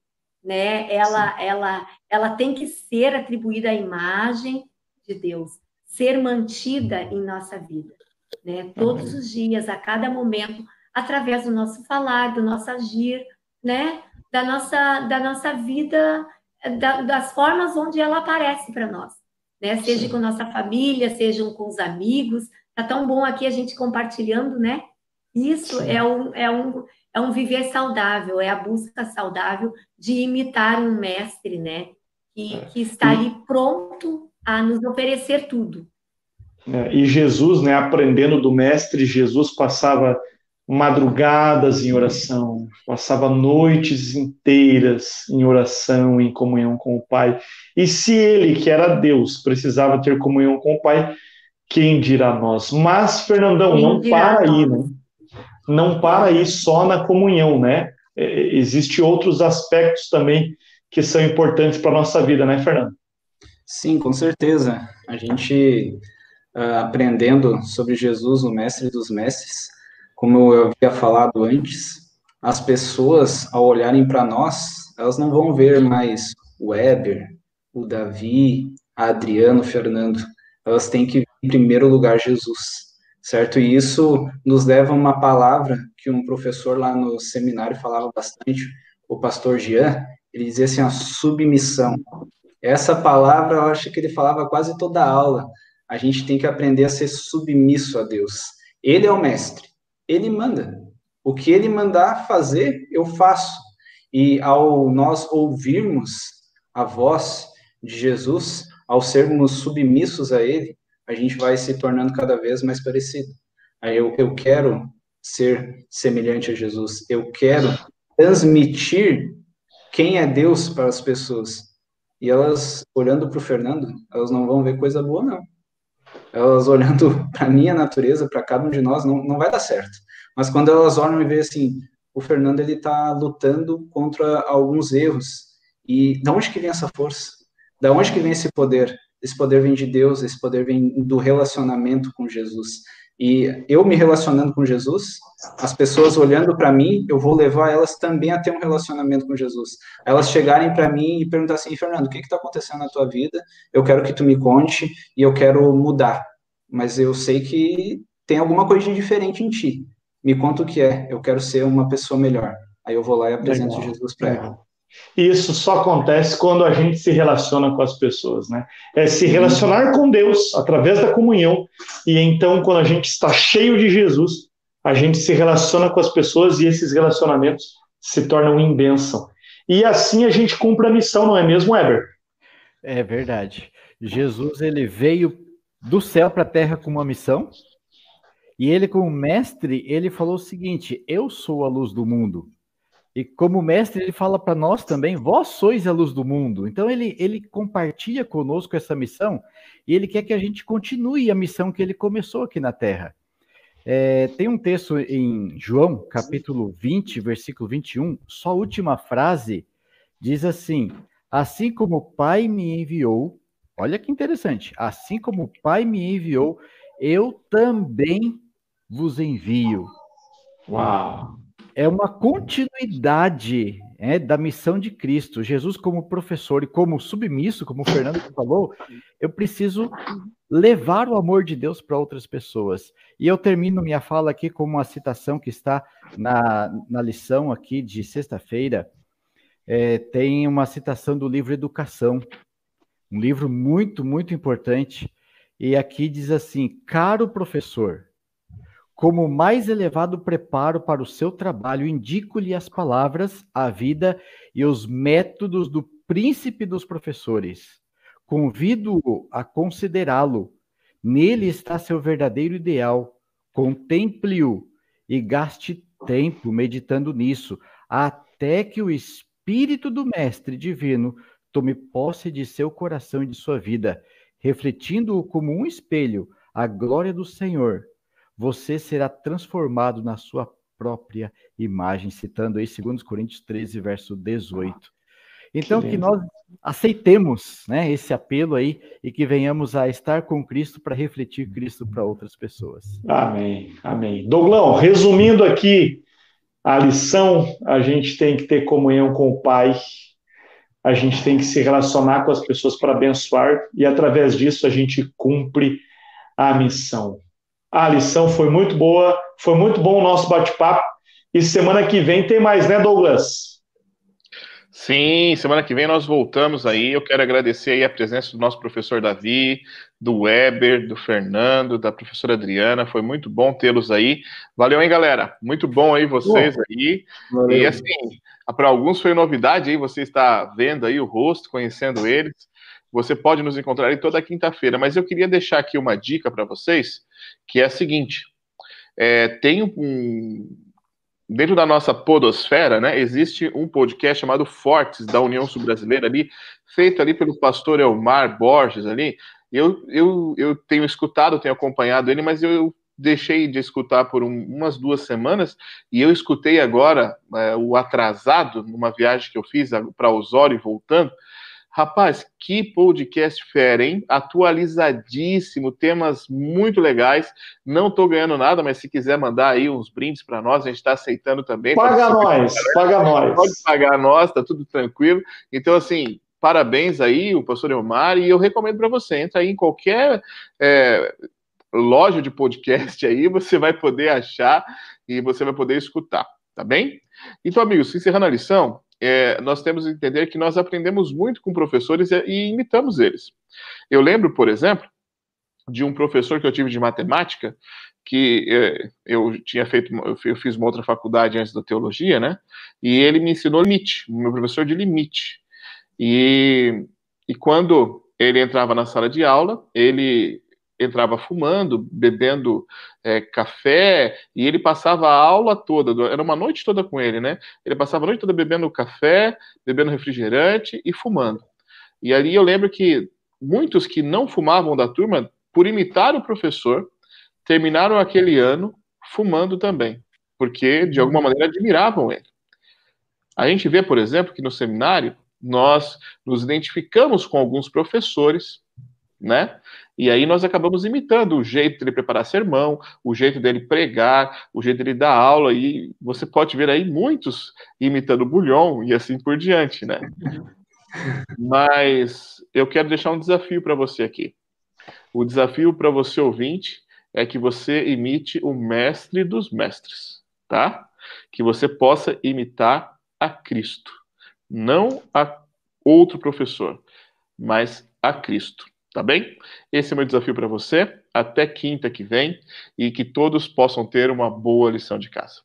né? Ela, ela, ela tem que ser atribuída à imagem de Deus ser mantida em nossa vida, né? Todos os dias, a cada momento, através do nosso falar, do nosso agir, né? Da nossa, da nossa vida, da, das formas onde ela aparece para nós, né? Seja Sim. com nossa família, sejam com os amigos. Tá tão bom aqui a gente compartilhando, né? Isso é um, é um, é um viver saudável, é a busca saudável de imitar um mestre, né? Que, é. que está ali pronto a nos oferecer tudo. É, e Jesus, né, aprendendo do Mestre, Jesus passava madrugadas em oração, passava noites inteiras em oração, em comunhão com o Pai. E se ele, que era Deus, precisava ter comunhão com o Pai, quem dirá nós? Mas, Fernandão, quem não para aí, né? Não para aí só na comunhão, né? É, Existem outros aspectos também que são importantes para a nossa vida, né, Fernando? Sim, com certeza. A gente uh, aprendendo sobre Jesus, o mestre dos mestres, como eu havia falado antes, as pessoas, ao olharem para nós, elas não vão ver mais o Weber, o Davi, a Adriano, o Fernando. Elas têm que ver, em primeiro lugar, Jesus, certo? E isso nos leva a uma palavra que um professor lá no seminário falava bastante, o pastor Jean, ele dizia assim, a submissão. Essa palavra, eu acho que ele falava quase toda a aula. A gente tem que aprender a ser submisso a Deus. Ele é o mestre. Ele manda. O que ele mandar fazer, eu faço. E ao nós ouvirmos a voz de Jesus, ao sermos submissos a Ele, a gente vai se tornando cada vez mais parecido. Eu, eu quero ser semelhante a Jesus, eu quero transmitir quem é Deus para as pessoas. E elas, olhando para o Fernando, elas não vão ver coisa boa, não. Elas olhando <laughs> para minha natureza, para cada um de nós, não, não vai dar certo. Mas quando elas olham e veem assim, o Fernando ele está lutando contra alguns erros. E de onde que vem essa força? Da onde que vem esse poder? Esse poder vem de Deus, esse poder vem do relacionamento com Jesus. E eu me relacionando com Jesus, as pessoas olhando para mim, eu vou levar elas também a ter um relacionamento com Jesus. Elas chegarem para mim e perguntar assim, Fernando, o que está acontecendo na tua vida? Eu quero que tu me conte e eu quero mudar. Mas eu sei que tem alguma coisa de diferente em ti. Me conta o que é. Eu quero ser uma pessoa melhor. Aí eu vou lá e apresento Legal. Jesus para ela. Isso só acontece quando a gente se relaciona com as pessoas, né? É se relacionar com Deus através da comunhão. E então, quando a gente está cheio de Jesus, a gente se relaciona com as pessoas e esses relacionamentos se tornam em bênção. E assim a gente cumpre a missão, não é mesmo, Eber? É verdade. Jesus ele veio do céu para a terra com uma missão. E ele, como mestre, ele falou o seguinte: Eu sou a luz do mundo. E como mestre, ele fala para nós também: vós sois a luz do mundo. Então, ele, ele compartilha conosco essa missão e ele quer que a gente continue a missão que ele começou aqui na Terra. É, tem um texto em João, capítulo 20, versículo 21, só a última frase diz assim: Assim como o Pai me enviou, olha que interessante, assim como o Pai me enviou, eu também vos envio. Uau! É uma continuidade é, da missão de Cristo. Jesus, como professor e como submisso, como o Fernando falou, eu preciso levar o amor de Deus para outras pessoas. E eu termino minha fala aqui com uma citação que está na, na lição aqui de sexta-feira. É, tem uma citação do livro Educação, um livro muito, muito importante. E aqui diz assim: Caro professor, como mais elevado preparo para o seu trabalho, indico-lhe as palavras, a vida e os métodos do príncipe dos professores. Convido-o a considerá-lo. Nele está seu verdadeiro ideal. Contemple-o e gaste tempo meditando nisso, até que o espírito do Mestre Divino tome posse de seu coração e de sua vida, refletindo-o como um espelho, a glória do Senhor você será transformado na sua própria imagem, citando aí 2 Coríntios 13, verso 18. Então, que, que nós aceitemos né, esse apelo aí e que venhamos a estar com Cristo para refletir Cristo para outras pessoas. Amém, amém. Douglão, resumindo aqui a lição, a gente tem que ter comunhão com o Pai, a gente tem que se relacionar com as pessoas para abençoar e através disso a gente cumpre a missão. A lição foi muito boa, foi muito bom o nosso bate-papo. E semana que vem tem mais, né, Douglas? Sim, semana que vem nós voltamos aí. Eu quero agradecer aí a presença do nosso professor Davi, do Weber, do Fernando, da professora Adriana. Foi muito bom tê-los aí. Valeu, hein, galera? Muito bom aí vocês aí. Valeu. E assim, para alguns foi novidade aí, você está vendo aí o rosto, conhecendo eles. Você pode nos encontrar aí toda quinta-feira, mas eu queria deixar aqui uma dica para vocês que é a seguinte: é, tem um, dentro da nossa podosfera, né, existe um podcast chamado Fortes da União Sul-Brasileira ali, feito ali pelo pastor Elmar Borges ali. Eu, eu, eu tenho escutado, tenho acompanhado ele, mas eu deixei de escutar por um, umas duas semanas e eu escutei agora é, o atrasado numa viagem que eu fiz para Osório e voltando. Rapaz, que podcast fera, hein? Atualizadíssimo, temas muito legais. Não estou ganhando nada, mas se quiser mandar aí uns brindes para nós, a gente está aceitando também. Paga nós, paga nós. Pode pagar nós, tá tudo tranquilo. Então, assim, parabéns aí, o pastor Elmar, e eu recomendo para você, entra aí em qualquer é, loja de podcast aí, <laughs> você vai poder achar e você vai poder escutar, tá bem? Então, amigos, encerrando a lição, é, nós temos que entender que nós aprendemos muito com professores e, e imitamos eles. Eu lembro, por exemplo, de um professor que eu tive de matemática, que é, eu tinha feito, eu fiz uma outra faculdade antes da teologia, né? E ele me ensinou limite, meu professor de limite. E, e quando ele entrava na sala de aula, ele entrava fumando, bebendo é, café, e ele passava a aula toda, era uma noite toda com ele, né? Ele passava a noite toda bebendo café, bebendo refrigerante e fumando. E ali eu lembro que muitos que não fumavam da turma, por imitar o professor, terminaram aquele ano fumando também, porque de alguma maneira admiravam ele. A gente vê, por exemplo, que no seminário nós nos identificamos com alguns professores, né? E aí nós acabamos imitando o jeito dele preparar sermão, o jeito dele pregar, o jeito dele dar aula, e você pode ver aí muitos imitando o Bulhon e assim por diante, né? Mas eu quero deixar um desafio para você aqui. O desafio para você ouvinte é que você imite o mestre dos mestres, tá? Que você possa imitar a Cristo, não a outro professor, mas a Cristo, tá bem? Esse é o meu desafio para você. Até quinta que vem e que todos possam ter uma boa lição de casa.